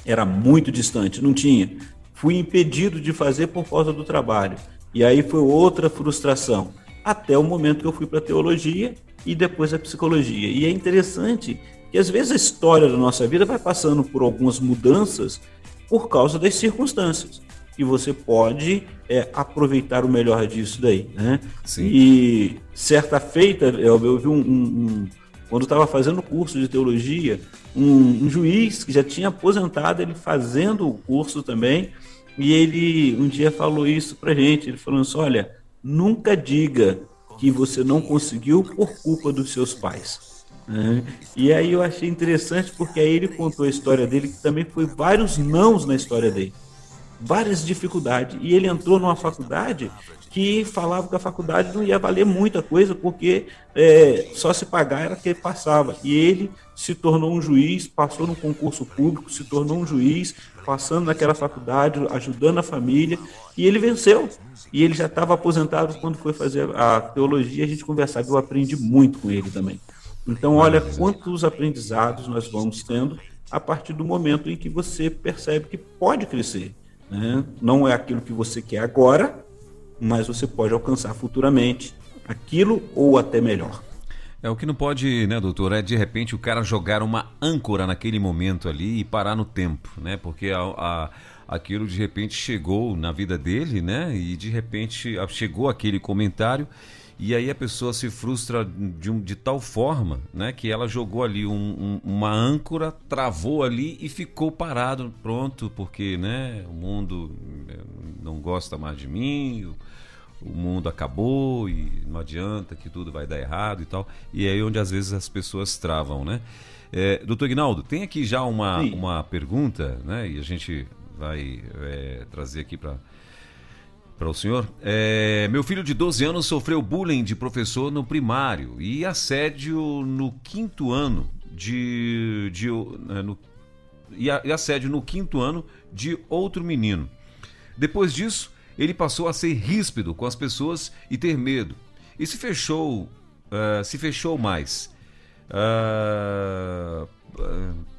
Era muito distante, não tinha. Fui impedido de fazer por causa do trabalho. E aí foi outra frustração. Até o momento que eu fui para a teologia e depois a psicologia. E é interessante que às vezes a história da nossa vida vai passando por algumas mudanças por causa das circunstâncias e você pode é, aproveitar o melhor disso daí, né? Sim. E certa feita, eu, eu vi um, um, um quando estava fazendo o curso de teologia, um, um, juiz que já tinha aposentado, ele fazendo o curso também, e ele um dia falou isso para gente, ele falou assim, olha, nunca diga que você não conseguiu por culpa dos seus pais. Né? E aí eu achei interessante porque aí ele contou a história dele, que também foi vários nãos na história dele várias dificuldades. E ele entrou numa faculdade que falava que a faculdade não ia valer muita coisa, porque é, só se pagar era que passava. E ele se tornou um juiz, passou no concurso público, se tornou um juiz, passando naquela faculdade, ajudando a família, e ele venceu. E ele já estava aposentado quando foi fazer a teologia, a gente conversava, eu aprendi muito com ele também. Então, olha quantos aprendizados nós vamos tendo a partir do momento em que você percebe que pode crescer. Né? Não é aquilo que você quer agora, mas você pode alcançar futuramente aquilo ou até melhor. É o que não pode, né, doutor? É de repente o cara jogar uma âncora naquele momento ali e parar no tempo, né? Porque a, a, aquilo de repente chegou na vida dele, né? E de repente chegou aquele comentário e aí a pessoa se frustra de, um, de tal forma né, que ela jogou ali um, um, uma âncora, travou ali e ficou parado, pronto, porque né, o mundo eh, não gosta mais de mim, o, o mundo acabou e não adianta que tudo vai dar errado e tal. E é aí onde às vezes as pessoas travam, né? É, doutor Ignaldo, tem aqui já uma, uma pergunta, né? E a gente vai é, trazer aqui para para o senhor. É, meu filho de 12 anos sofreu bullying de professor no primário e assédio no quinto ano de. de né, no, e assédio no quinto ano de outro menino. Depois disso, ele passou a ser ríspido com as pessoas e ter medo. E se fechou, uh, se fechou mais. uh,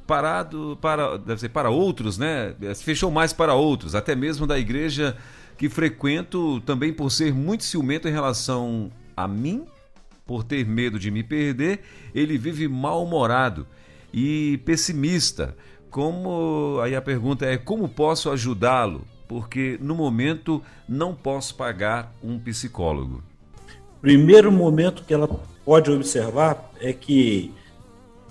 parado para deve ser para outros, né? Se fechou mais para outros, até mesmo da igreja que frequento, também por ser muito ciumento em relação a mim, por ter medo de me perder, ele vive mal-humorado e pessimista. Como aí a pergunta é como posso ajudá-lo? Porque no momento não posso pagar um psicólogo. Primeiro momento que ela pode observar é que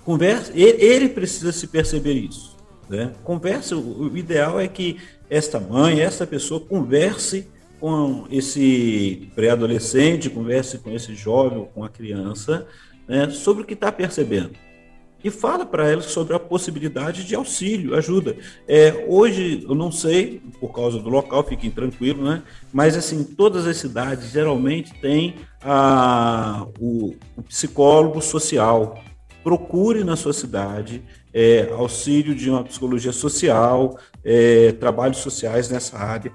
conversa, ele precisa se perceber isso. Né? Conversa, o ideal é que esta mãe, esta pessoa converse com esse pré-adolescente, converse com esse jovem, com a criança, né, sobre o que está percebendo. E fala para ela sobre a possibilidade de auxílio, ajuda. É, hoje, eu não sei, por causa do local, fiquem tranquilos, né? Mas, assim, todas as cidades geralmente têm a, o, o psicólogo social, procure na sua cidade é, auxílio de uma psicologia social, é, trabalhos sociais nessa área,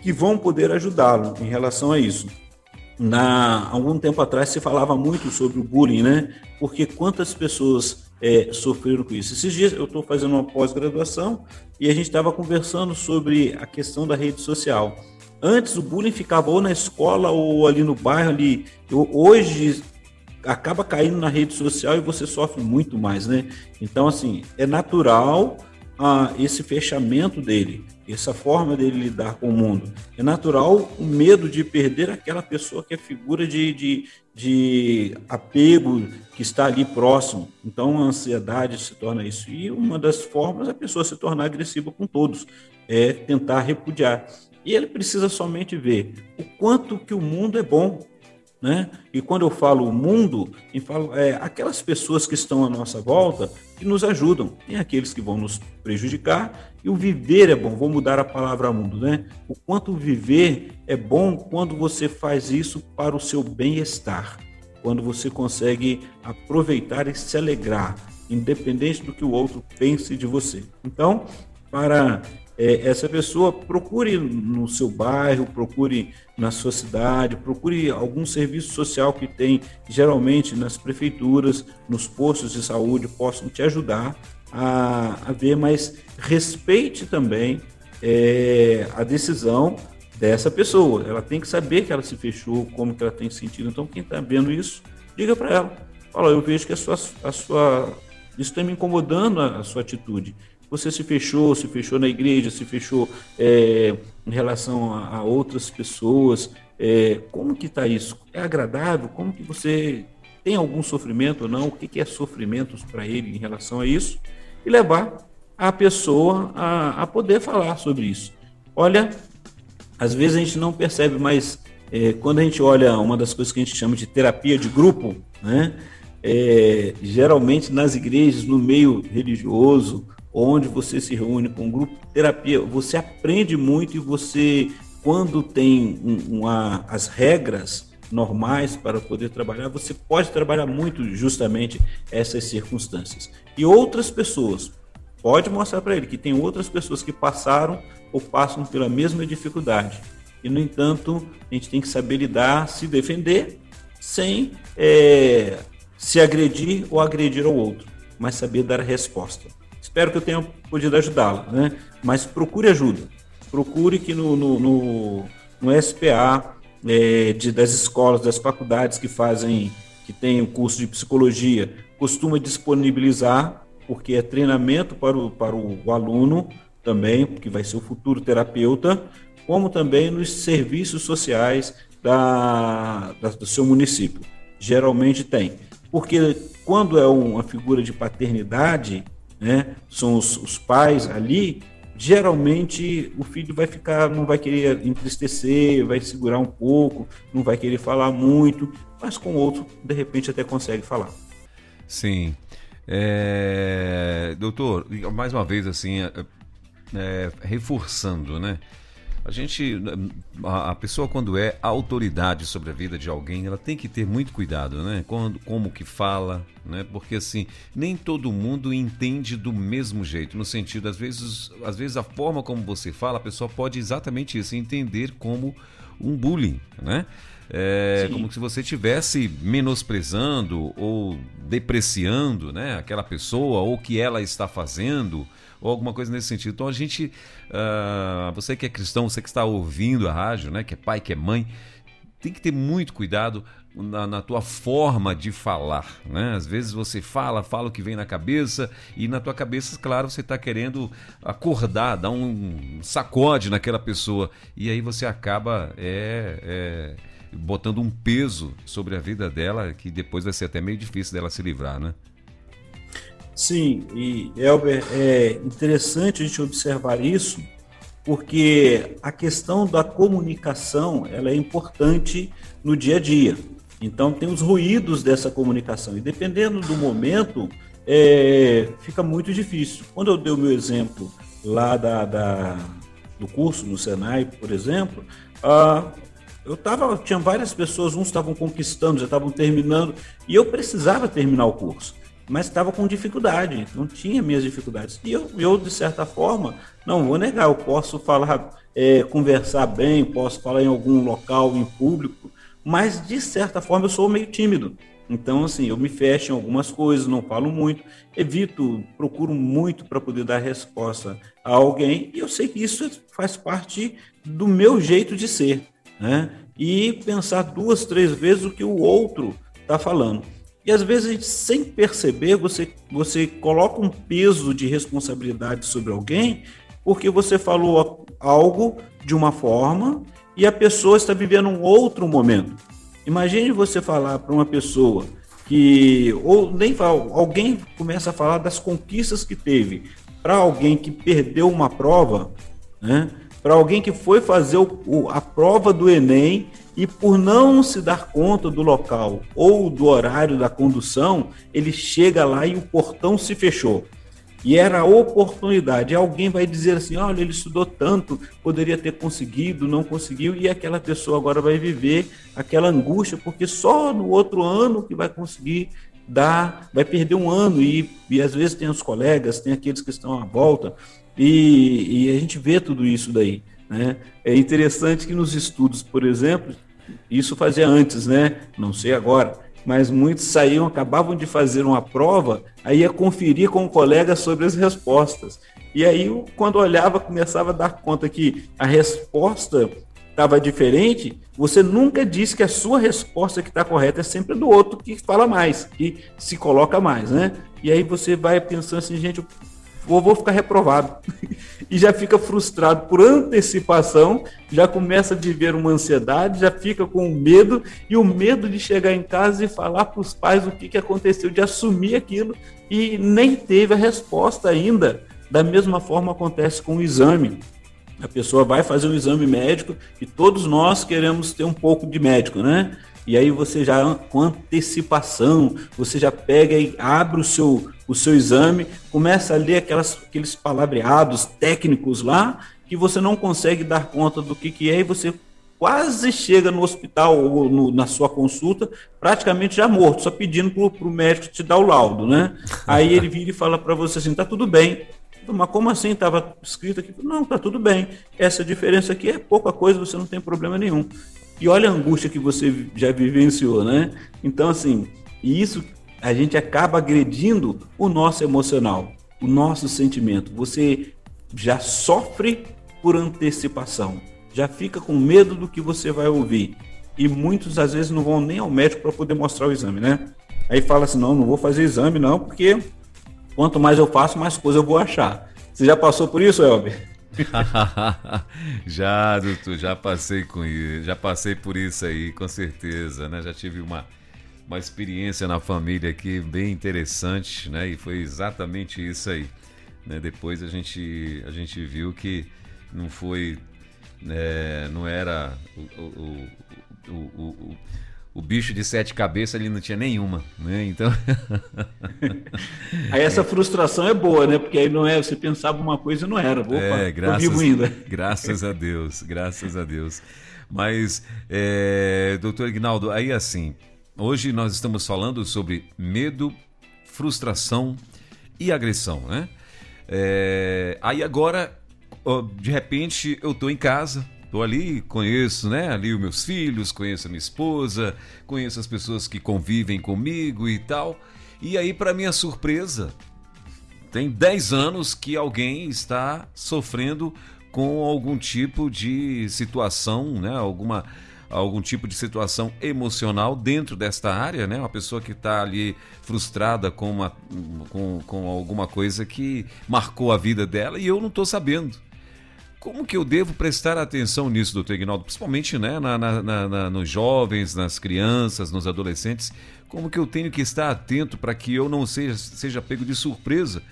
que vão poder ajudá-lo em relação a isso. Na, algum tempo atrás se falava muito sobre o bullying, né? Porque quantas pessoas é, sofreram com isso? Esses dias eu estou fazendo uma pós-graduação e a gente estava conversando sobre a questão da rede social. Antes o bullying ficava ou na escola ou ali no bairro ali. Eu, hoje acaba caindo na rede social e você sofre muito mais, né? Então, assim, é natural ah, esse fechamento dele, essa forma dele lidar com o mundo. É natural o medo de perder aquela pessoa que é figura de, de, de apego, que está ali próximo. Então, a ansiedade se torna isso. E uma das formas é a pessoa se tornar agressiva com todos, é tentar repudiar. E ele precisa somente ver o quanto que o mundo é bom, né? E quando eu falo o mundo, eu falo é, aquelas pessoas que estão à nossa volta que nos ajudam. Tem aqueles que vão nos prejudicar e o viver é bom. Vou mudar a palavra mundo, né? O quanto viver é bom quando você faz isso para o seu bem-estar, quando você consegue aproveitar e se alegrar, independente do que o outro pense de você. Então, para é, essa pessoa procure no seu bairro, procure na sua cidade, procure algum serviço social que tem geralmente nas prefeituras, nos postos de saúde, possam te ajudar a, a ver, mas respeite também é, a decisão dessa pessoa. Ela tem que saber que ela se fechou, como que ela tem sentido. Então, quem está vendo isso, diga para ela. Fala, eu vejo que a sua, a sua, isso está me incomodando a, a sua atitude você se fechou, se fechou na igreja, se fechou é, em relação a, a outras pessoas. É, como que está isso? É agradável? Como que você tem algum sofrimento ou não? O que, que é sofrimento para ele em relação a isso? E levar a pessoa a, a poder falar sobre isso. Olha, às vezes a gente não percebe, mas é, quando a gente olha uma das coisas que a gente chama de terapia de grupo, né? É, geralmente nas igrejas, no meio religioso, onde você se reúne com um grupo de terapia, você aprende muito e você, quando tem uma, as regras normais para poder trabalhar, você pode trabalhar muito justamente essas circunstâncias. E outras pessoas, pode mostrar para ele que tem outras pessoas que passaram ou passam pela mesma dificuldade. E, no entanto, a gente tem que saber lidar, se defender, sem é, se agredir ou agredir ao outro, mas saber dar resposta. Espero que eu tenha podido ajudá-la, né? Mas procure ajuda. Procure que no, no, no, no SPA é, de, das escolas, das faculdades que fazem, que tem o curso de psicologia, costuma disponibilizar, porque é treinamento para o, para o aluno também, que vai ser o futuro terapeuta, como também nos serviços sociais da, da, do seu município. Geralmente tem. Porque quando é uma figura de paternidade, né, são os, os pais ali, geralmente o filho vai ficar, não vai querer entristecer, vai segurar um pouco, não vai querer falar muito, mas com o outro, de repente, até consegue falar. Sim. É, doutor, mais uma vez, assim, é, é, reforçando, né? A gente, a, pessoa quando é autoridade sobre a vida de alguém, ela tem que ter muito cuidado, né? Quando, como que fala, né? Porque assim, nem todo mundo entende do mesmo jeito, no sentido, às vezes, às vezes a forma como você fala, a pessoa pode exatamente isso, entender como um bullying, né? É como se você estivesse menosprezando ou depreciando né, aquela pessoa ou o que ela está fazendo ou alguma coisa nesse sentido. Então a gente, uh, você que é cristão, você que está ouvindo a rádio, né, que é pai, que é mãe, tem que ter muito cuidado na, na, tua forma de falar, né? Às vezes você fala, fala o que vem na cabeça e na tua cabeça, claro, você está querendo acordar, dar um sacode naquela pessoa e aí você acaba é, é, botando um peso sobre a vida dela que depois vai ser até meio difícil dela se livrar, né? Sim, e Elber, é interessante a gente observar isso, porque a questão da comunicação ela é importante no dia a dia. Então tem os ruídos dessa comunicação e dependendo do momento é, fica muito difícil. Quando eu dei o meu exemplo lá da, da do curso no Senai, por exemplo, ah, eu tava, tinha várias pessoas, uns estavam conquistando, já estavam terminando e eu precisava terminar o curso mas estava com dificuldade, não tinha minhas dificuldades. E eu, eu, de certa forma, não vou negar, eu posso falar, é, conversar bem, posso falar em algum local, em público, mas de certa forma eu sou meio tímido. Então, assim, eu me fecho em algumas coisas, não falo muito, evito, procuro muito para poder dar resposta a alguém, e eu sei que isso faz parte do meu jeito de ser, né? E pensar duas, três vezes o que o outro está falando. E às vezes, sem perceber, você, você coloca um peso de responsabilidade sobre alguém porque você falou algo de uma forma e a pessoa está vivendo um outro momento. Imagine você falar para uma pessoa que, ou nem fala, alguém começa a falar das conquistas que teve, para alguém que perdeu uma prova, né? Para alguém que foi fazer o, a prova do Enem e por não se dar conta do local ou do horário da condução, ele chega lá e o portão se fechou. E era a oportunidade. Alguém vai dizer assim: olha, ele estudou tanto, poderia ter conseguido, não conseguiu, e aquela pessoa agora vai viver aquela angústia, porque só no outro ano que vai conseguir dar, vai perder um ano. E, e às vezes tem os colegas, tem aqueles que estão à volta, e, e a gente vê tudo isso daí. Né? É interessante que nos estudos, por exemplo, isso fazia antes, né? Não sei agora. Mas muitos saíam, acabavam de fazer uma prova, aí ia conferir com o colega sobre as respostas. E aí, quando olhava, começava a dar conta que a resposta estava diferente, você nunca diz que a sua resposta que está correta é sempre do outro que fala mais, que se coloca mais, né? E aí você vai pensando assim, gente, vou, vou ficar reprovado. e já fica frustrado por antecipação, já começa a viver uma ansiedade, já fica com medo, e o medo de chegar em casa e falar para os pais o que, que aconteceu, de assumir aquilo, e nem teve a resposta ainda. Da mesma forma acontece com o exame. A pessoa vai fazer um exame médico e todos nós queremos ter um pouco de médico, né? E aí você já com antecipação, você já pega e abre o seu o seu exame, começa a ler aquelas, aqueles palavreados técnicos lá que você não consegue dar conta do que, que é e você quase chega no hospital ou no, na sua consulta praticamente já morto, só pedindo para o médico te dar o laudo, né? Aí ele vira e fala para você assim, tá tudo bem. Mas como assim? Estava escrito aqui. Não, tá tudo bem. Essa diferença aqui é pouca coisa, você não tem problema nenhum. E olha a angústia que você já vivenciou, né? Então, assim, isso a gente acaba agredindo o nosso emocional, o nosso sentimento. Você já sofre por antecipação, já fica com medo do que você vai ouvir. E muitos às vezes não vão nem ao médico para poder mostrar o exame, né? Aí fala assim: não, não vou fazer exame, não, porque quanto mais eu faço, mais coisa eu vou achar. Você já passou por isso, Elber? já, doutor, já passei com isso, já passei por isso aí, com certeza, né? Já tive uma uma experiência na família aqui bem interessante, né? E foi exatamente isso aí. Né? Depois a gente, a gente viu que não foi, é, não era o, o, o, o, bicho de sete cabeças, ele não tinha nenhuma, né? Então. aí essa frustração é boa, né? Porque aí não é, você pensava uma coisa e não era. Opa, é, graças, vivo ainda. Graças a Deus, graças a Deus. Mas, é, doutor Ignaldo, aí assim, Hoje nós estamos falando sobre medo, frustração e agressão, né? É... Aí agora, de repente, eu estou em casa, Estou ali, conheço, né? Ali os meus filhos, conheço a minha esposa, conheço as pessoas que convivem comigo e tal. E aí, para minha surpresa, tem 10 anos que alguém está sofrendo com algum tipo de situação, né? Alguma algum tipo de situação emocional dentro desta área, né? Uma pessoa que está ali frustrada com, uma, com, com alguma coisa que marcou a vida dela e eu não estou sabendo. Como que eu devo prestar atenção nisso, doutor Ignaldo? Principalmente né, na, na, na, nos jovens, nas crianças, nos adolescentes. Como que eu tenho que estar atento para que eu não seja, seja pego de surpresa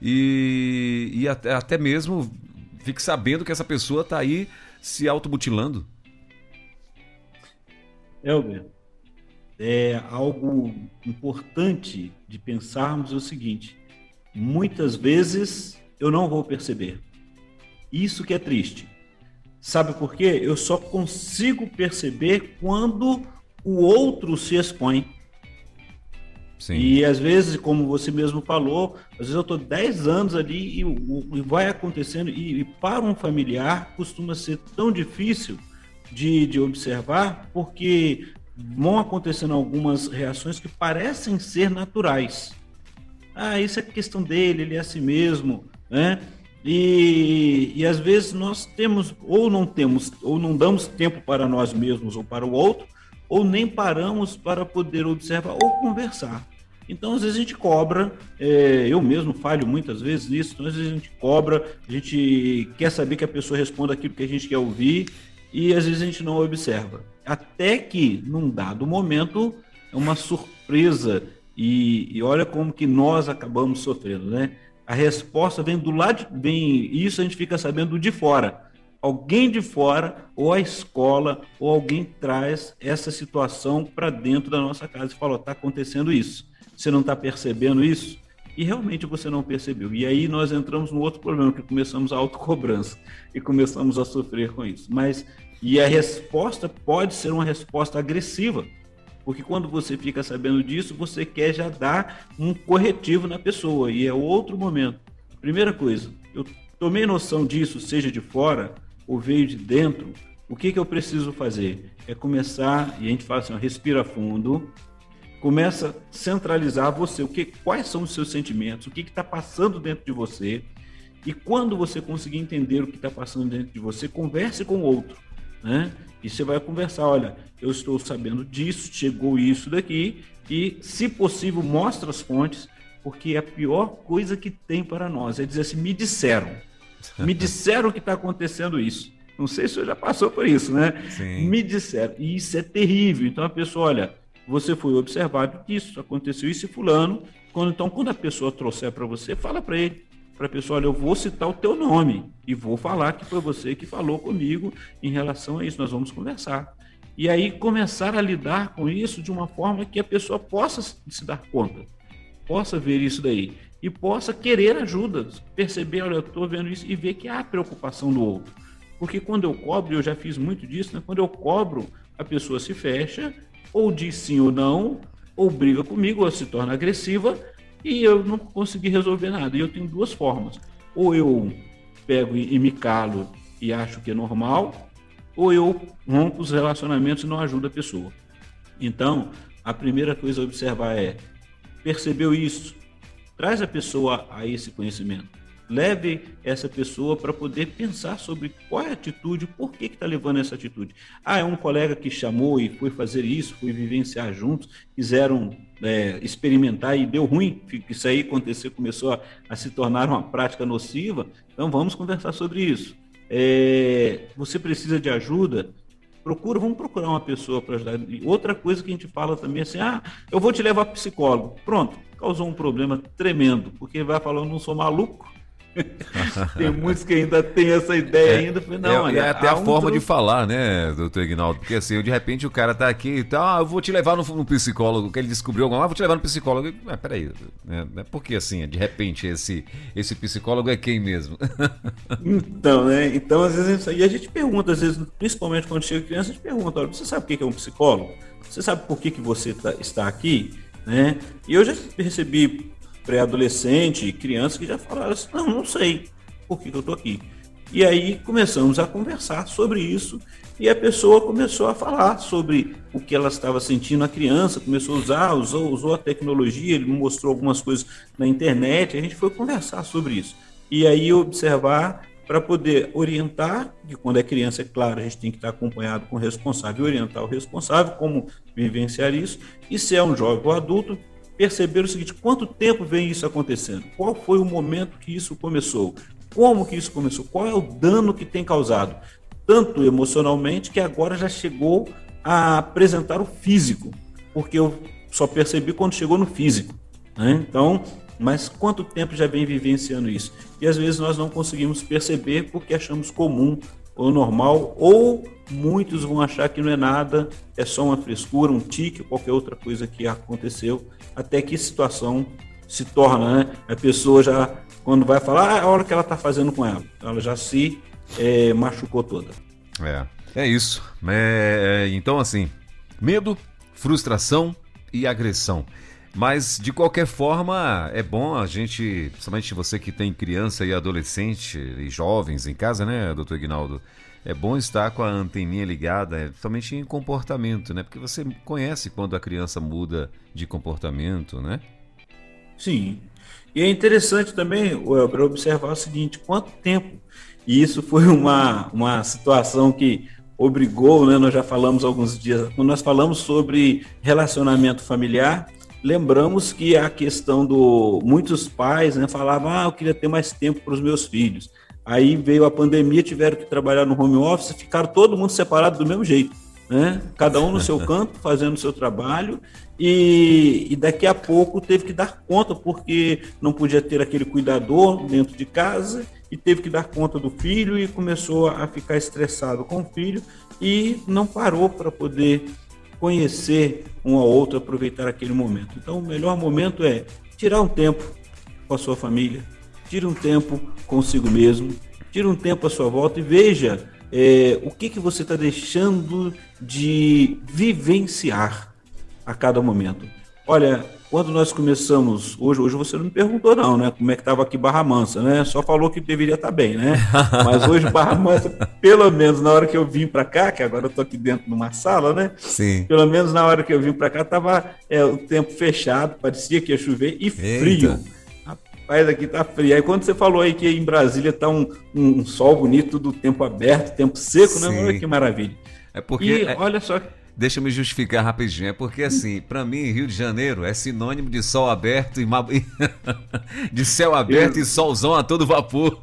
e, e até, até mesmo fique sabendo que essa pessoa está aí se automutilando? Elber, é algo importante de pensarmos o seguinte: muitas vezes eu não vou perceber. Isso que é triste. Sabe por quê? Eu só consigo perceber quando o outro se expõe. Sim. E às vezes, como você mesmo falou, às vezes eu estou 10 anos ali e, e vai acontecendo, e, e, para um familiar costuma ser tão difícil de, de observar, porque vão acontecendo algumas reações que parecem ser naturais. Ah, isso é questão dele, ele é assim mesmo, né? E, e às vezes nós temos, ou não temos, ou não damos tempo para nós mesmos ou para o outro, ou nem paramos para poder observar ou conversar. Então, às vezes a gente cobra, é, eu mesmo falho muitas vezes nisso, então, às vezes a gente cobra, a gente quer saber que a pessoa responda aquilo que a gente quer ouvir, e às vezes a gente não observa. Até que, num dado momento, é uma surpresa, e, e olha como que nós acabamos sofrendo, né? A resposta vem do lado, vem isso a gente fica sabendo de fora. Alguém de fora, ou a escola, ou alguém traz essa situação para dentro da nossa casa e fala: está acontecendo isso. Você não está percebendo isso? E realmente você não percebeu. E aí nós entramos no outro problema, que começamos a autocobrança e começamos a sofrer com isso. Mas, e a resposta pode ser uma resposta agressiva, porque quando você fica sabendo disso, você quer já dar um corretivo na pessoa, e é outro momento. Primeira coisa, eu tomei noção disso, seja de fora ou veio de dentro, o que, que eu preciso fazer? É começar, e a gente fala assim, ó, respira fundo, começa a centralizar você, o que, quais são os seus sentimentos, o que está passando dentro de você, e quando você conseguir entender o que está passando dentro de você, converse com o outro, né? E você vai conversar, olha, eu estou sabendo disso, chegou isso daqui, e, se possível, mostra as fontes, porque a pior coisa que tem para nós é dizer assim, me disseram, me disseram que está acontecendo isso. Não sei se você já passou por isso, né? Sim. Me disseram. E isso é terrível. Então a pessoa, olha, você foi observado que isso aconteceu isso e fulano. Quando, então, quando a pessoa trouxer para você, fala para ele para a pessoa, olha, eu vou citar o teu nome e vou falar que foi você que falou comigo em relação a isso, nós vamos conversar. E aí começar a lidar com isso de uma forma que a pessoa possa se dar conta, possa ver isso daí e possa querer ajuda, perceber, olha, eu estou vendo isso e ver que há preocupação do outro. Porque quando eu cobro, eu já fiz muito disso, né? quando eu cobro, a pessoa se fecha, ou diz sim ou não, ou briga comigo, ou se torna agressiva, e eu não consegui resolver nada. E eu tenho duas formas. Ou eu pego e me calo e acho que é normal, ou eu rompo os relacionamentos e não ajudo a pessoa. Então, a primeira coisa a observar é: percebeu isso? Traz a pessoa a esse conhecimento. Leve essa pessoa para poder pensar sobre qual é a atitude, por que está levando essa atitude. Ah, é um colega que chamou e foi fazer isso, foi vivenciar juntos, quiseram é, experimentar e deu ruim, isso aí aconteceu, começou a, a, se tornar uma prática nociva. Então vamos conversar sobre isso. É, você precisa de ajuda? Procura, vamos procurar uma pessoa para ajudar. E outra coisa que a gente fala também é assim: ah, eu vou te levar para psicólogo. Pronto, causou um problema tremendo, porque vai falando, não sou maluco, tem muitos que ainda tem essa ideia é, ainda. Falei, não, é, olha, é até a um forma de falar, né, doutor Ignaldo? Porque assim, de repente o cara tá aqui e tal, ah, eu vou te levar no, no psicólogo, que ele descobriu alguma coisa, ah, vou te levar no psicólogo. Ah, peraí, né? É porque assim, de repente esse, esse psicólogo é quem mesmo? então, né? Então, às vezes, e a gente pergunta, às vezes, principalmente quando chega criança, a gente pergunta, olha, você sabe o que é um psicólogo? Você sabe por que, que você tá, está aqui? Né? E eu já recebi pré-adolescente, crianças que já falaram assim, não, não sei por que, eu estou aqui. E aí começamos a conversar sobre isso e a pessoa começou a falar sobre o que ela estava sentindo, a criança começou a usar, usou, usou a tecnologia, ele mostrou algumas coisas na internet, a gente foi conversar sobre isso. E aí observar para poder orientar, que quando é criança, é claro, a gente tem que estar acompanhado com o responsável, orientar o responsável como vivenciar isso, e se é um jovem ou adulto, perceber o seguinte: quanto tempo vem isso acontecendo? Qual foi o momento que isso começou? Como que isso começou? Qual é o dano que tem causado? Tanto emocionalmente que agora já chegou a apresentar o físico, porque eu só percebi quando chegou no físico. Né? Então, mas quanto tempo já vem vivenciando isso? E às vezes nós não conseguimos perceber porque achamos comum ou normal, ou muitos vão achar que não é nada, é só uma frescura, um tique, qualquer outra coisa que aconteceu, até que situação se torna, né? A pessoa já, quando vai falar, ah, é a hora que ela está fazendo com ela, ela já se é, machucou toda. É, é isso. É, então, assim, medo, frustração e agressão. Mas, de qualquer forma, é bom a gente, principalmente você que tem criança e adolescente e jovens em casa, né, doutor Ignaldo? É bom estar com a anteninha ligada, principalmente em comportamento, né? Porque você conhece quando a criança muda de comportamento, né? Sim. E é interessante também para observar o seguinte: quanto tempo. E isso foi uma, uma situação que obrigou, né? Nós já falamos alguns dias, quando nós falamos sobre relacionamento familiar, lembramos que a questão do muitos pais né, falavam ah eu queria ter mais tempo para os meus filhos aí veio a pandemia tiveram que trabalhar no home office ficaram todo mundo separado do mesmo jeito né cada um no seu canto fazendo o seu trabalho e, e daqui a pouco teve que dar conta porque não podia ter aquele cuidador dentro de casa e teve que dar conta do filho e começou a ficar estressado com o filho e não parou para poder conhecer um ao outro, aproveitar aquele momento. Então, o melhor momento é tirar um tempo com a sua família, tire um tempo consigo mesmo, tire um tempo à sua volta e veja é, o que, que você está deixando de vivenciar a cada momento. Olha, quando nós começamos, hoje, hoje você não me perguntou não, né? Como é que estava aqui Barra Mansa, né? Só falou que deveria estar tá bem, né? Mas hoje Barra Mansa, pelo menos na hora que eu vim para cá, que agora eu estou aqui dentro de uma sala, né? Sim. Pelo menos na hora que eu vim para cá estava é, o tempo fechado, parecia que ia chover e frio. Rapaz, aqui tá frio. Aí quando você falou aí que em Brasília tá um, um sol bonito do tempo aberto, tempo seco, né? Sim. né? Olha que maravilha. É porque e é... olha só Deixa eu me justificar rapidinho. É porque, assim, para mim, Rio de Janeiro é sinônimo de sol aberto e. de céu aberto e solzão a todo vapor.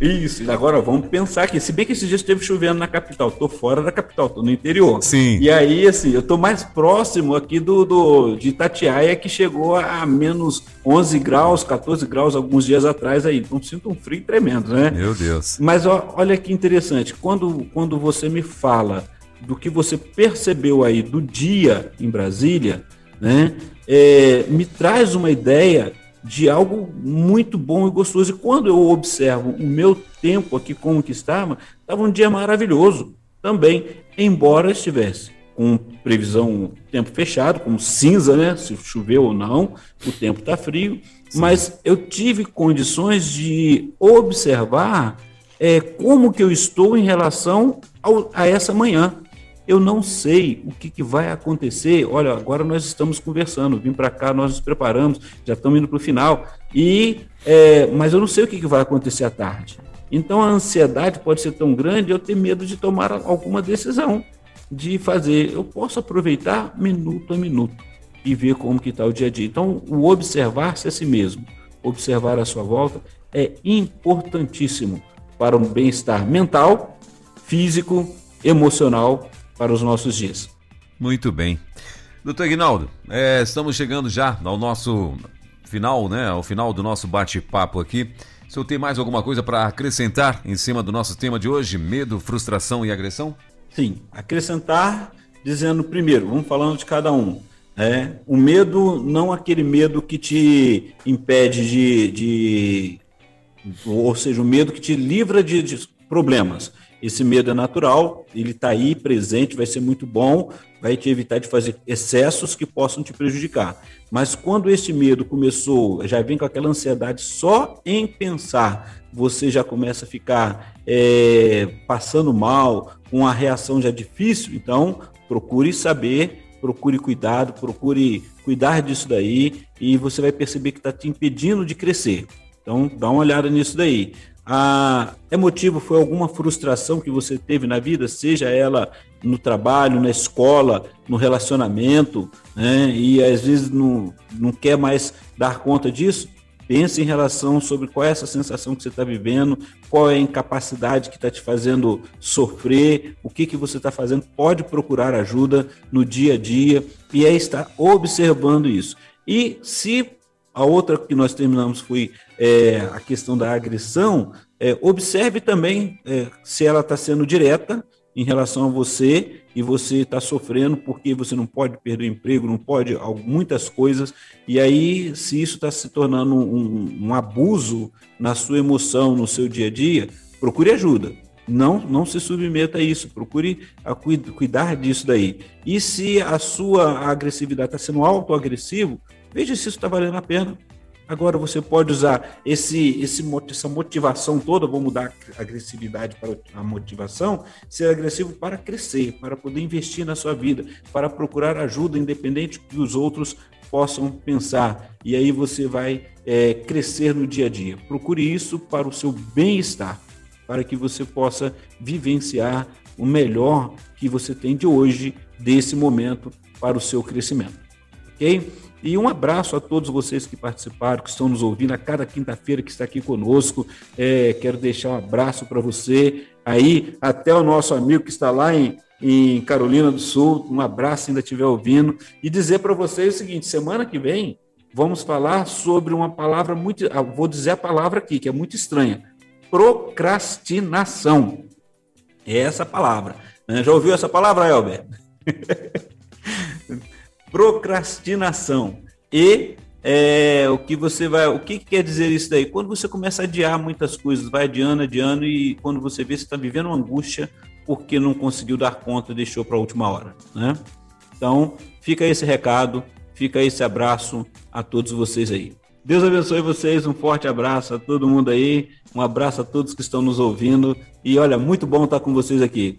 Isso, agora vamos pensar aqui. Se bem que esses dias esteve chovendo na capital, tô fora da capital, tô no interior. Sim. E aí, assim, eu tô mais próximo aqui do, do de Itatiaia, que chegou a menos 11 graus, 14 graus alguns dias atrás aí. Então sinto um frio tremendo, né? Meu Deus. Mas ó, olha que interessante. Quando, quando você me fala do que você percebeu aí do dia em Brasília, né, é, me traz uma ideia de algo muito bom e gostoso. E quando eu observo o meu tempo aqui como que estava, estava um dia maravilhoso também, embora estivesse com previsão tempo fechado, como cinza, né? Se choveu ou não, o tempo está frio. Sim. Mas eu tive condições de observar é, como que eu estou em relação ao, a essa manhã. Eu não sei o que, que vai acontecer. Olha, agora nós estamos conversando, vim para cá, nós nos preparamos, já estamos indo para o final. E, é, mas eu não sei o que, que vai acontecer à tarde. Então a ansiedade pode ser tão grande, eu tenho medo de tomar alguma decisão, de fazer. Eu posso aproveitar minuto a minuto e ver como que está o dia a dia. Então o observar-se a si mesmo, observar a sua volta é importantíssimo para um bem-estar mental, físico, emocional para os nossos dias. Muito bem. Doutor Ignaldo, é, estamos chegando já ao nosso final, né? Ao final do nosso bate-papo aqui. Se eu tem mais alguma coisa para acrescentar em cima do nosso tema de hoje, medo, frustração e agressão? Sim, acrescentar dizendo primeiro, vamos falando de cada um. É, o medo, não aquele medo que te impede de, de ou seja, o medo que te livra de, de problemas Esse medo é natural, ele está aí presente, vai ser muito bom, vai te evitar de fazer excessos que possam te prejudicar. Mas quando esse medo começou, já vem com aquela ansiedade só em pensar, você já começa a ficar é, passando mal, com uma reação já difícil, então procure saber, procure cuidado, procure cuidar disso daí e você vai perceber que está te impedindo de crescer. Então dá uma olhada nisso daí. Ah, é motivo, foi alguma frustração que você teve na vida, seja ela no trabalho, na escola, no relacionamento, né? e às vezes não, não quer mais dar conta disso? Pense em relação sobre qual é essa sensação que você está vivendo, qual é a incapacidade que está te fazendo sofrer, o que, que você está fazendo. Pode procurar ajuda no dia a dia e é estar observando isso. E se a outra que nós terminamos foi é, a questão da agressão. É, observe também é, se ela está sendo direta em relação a você e você está sofrendo porque você não pode perder o emprego, não pode muitas coisas. E aí, se isso está se tornando um, um abuso na sua emoção, no seu dia a dia, procure ajuda. Não, não se submeta a isso, procure a cuidar disso daí. E se a sua agressividade está sendo autoagressivo, Veja se isso está valendo a pena. Agora você pode usar esse, esse, essa motivação toda, vou mudar a agressividade para a motivação, ser agressivo para crescer, para poder investir na sua vida, para procurar ajuda, independente que os outros possam pensar. E aí você vai é, crescer no dia a dia. Procure isso para o seu bem-estar, para que você possa vivenciar o melhor que você tem de hoje, desse momento, para o seu crescimento. Ok? E um abraço a todos vocês que participaram, que estão nos ouvindo a cada quinta-feira que está aqui conosco. É, quero deixar um abraço para você. Aí, até o nosso amigo que está lá em, em Carolina do Sul, um abraço se ainda estiver ouvindo. E dizer para vocês o seguinte: semana que vem vamos falar sobre uma palavra muito. Ah, vou dizer a palavra aqui, que é muito estranha: procrastinação. É essa palavra. Né? Já ouviu essa palavra, Elber? procrastinação. E é, o que você vai, o que, que, quer dizer isso daí? Quando você começa a adiar muitas coisas, vai adiando, adiando e quando você vê você está vivendo uma angústia porque não conseguiu dar conta, deixou para a última hora, né? Então fica esse recado, fica esse abraço a todos vocês aí. Deus abençoe vocês, um forte abraço a todo mundo aí, um abraço a todos que estão nos ouvindo e olha, muito bom estar com vocês aqui.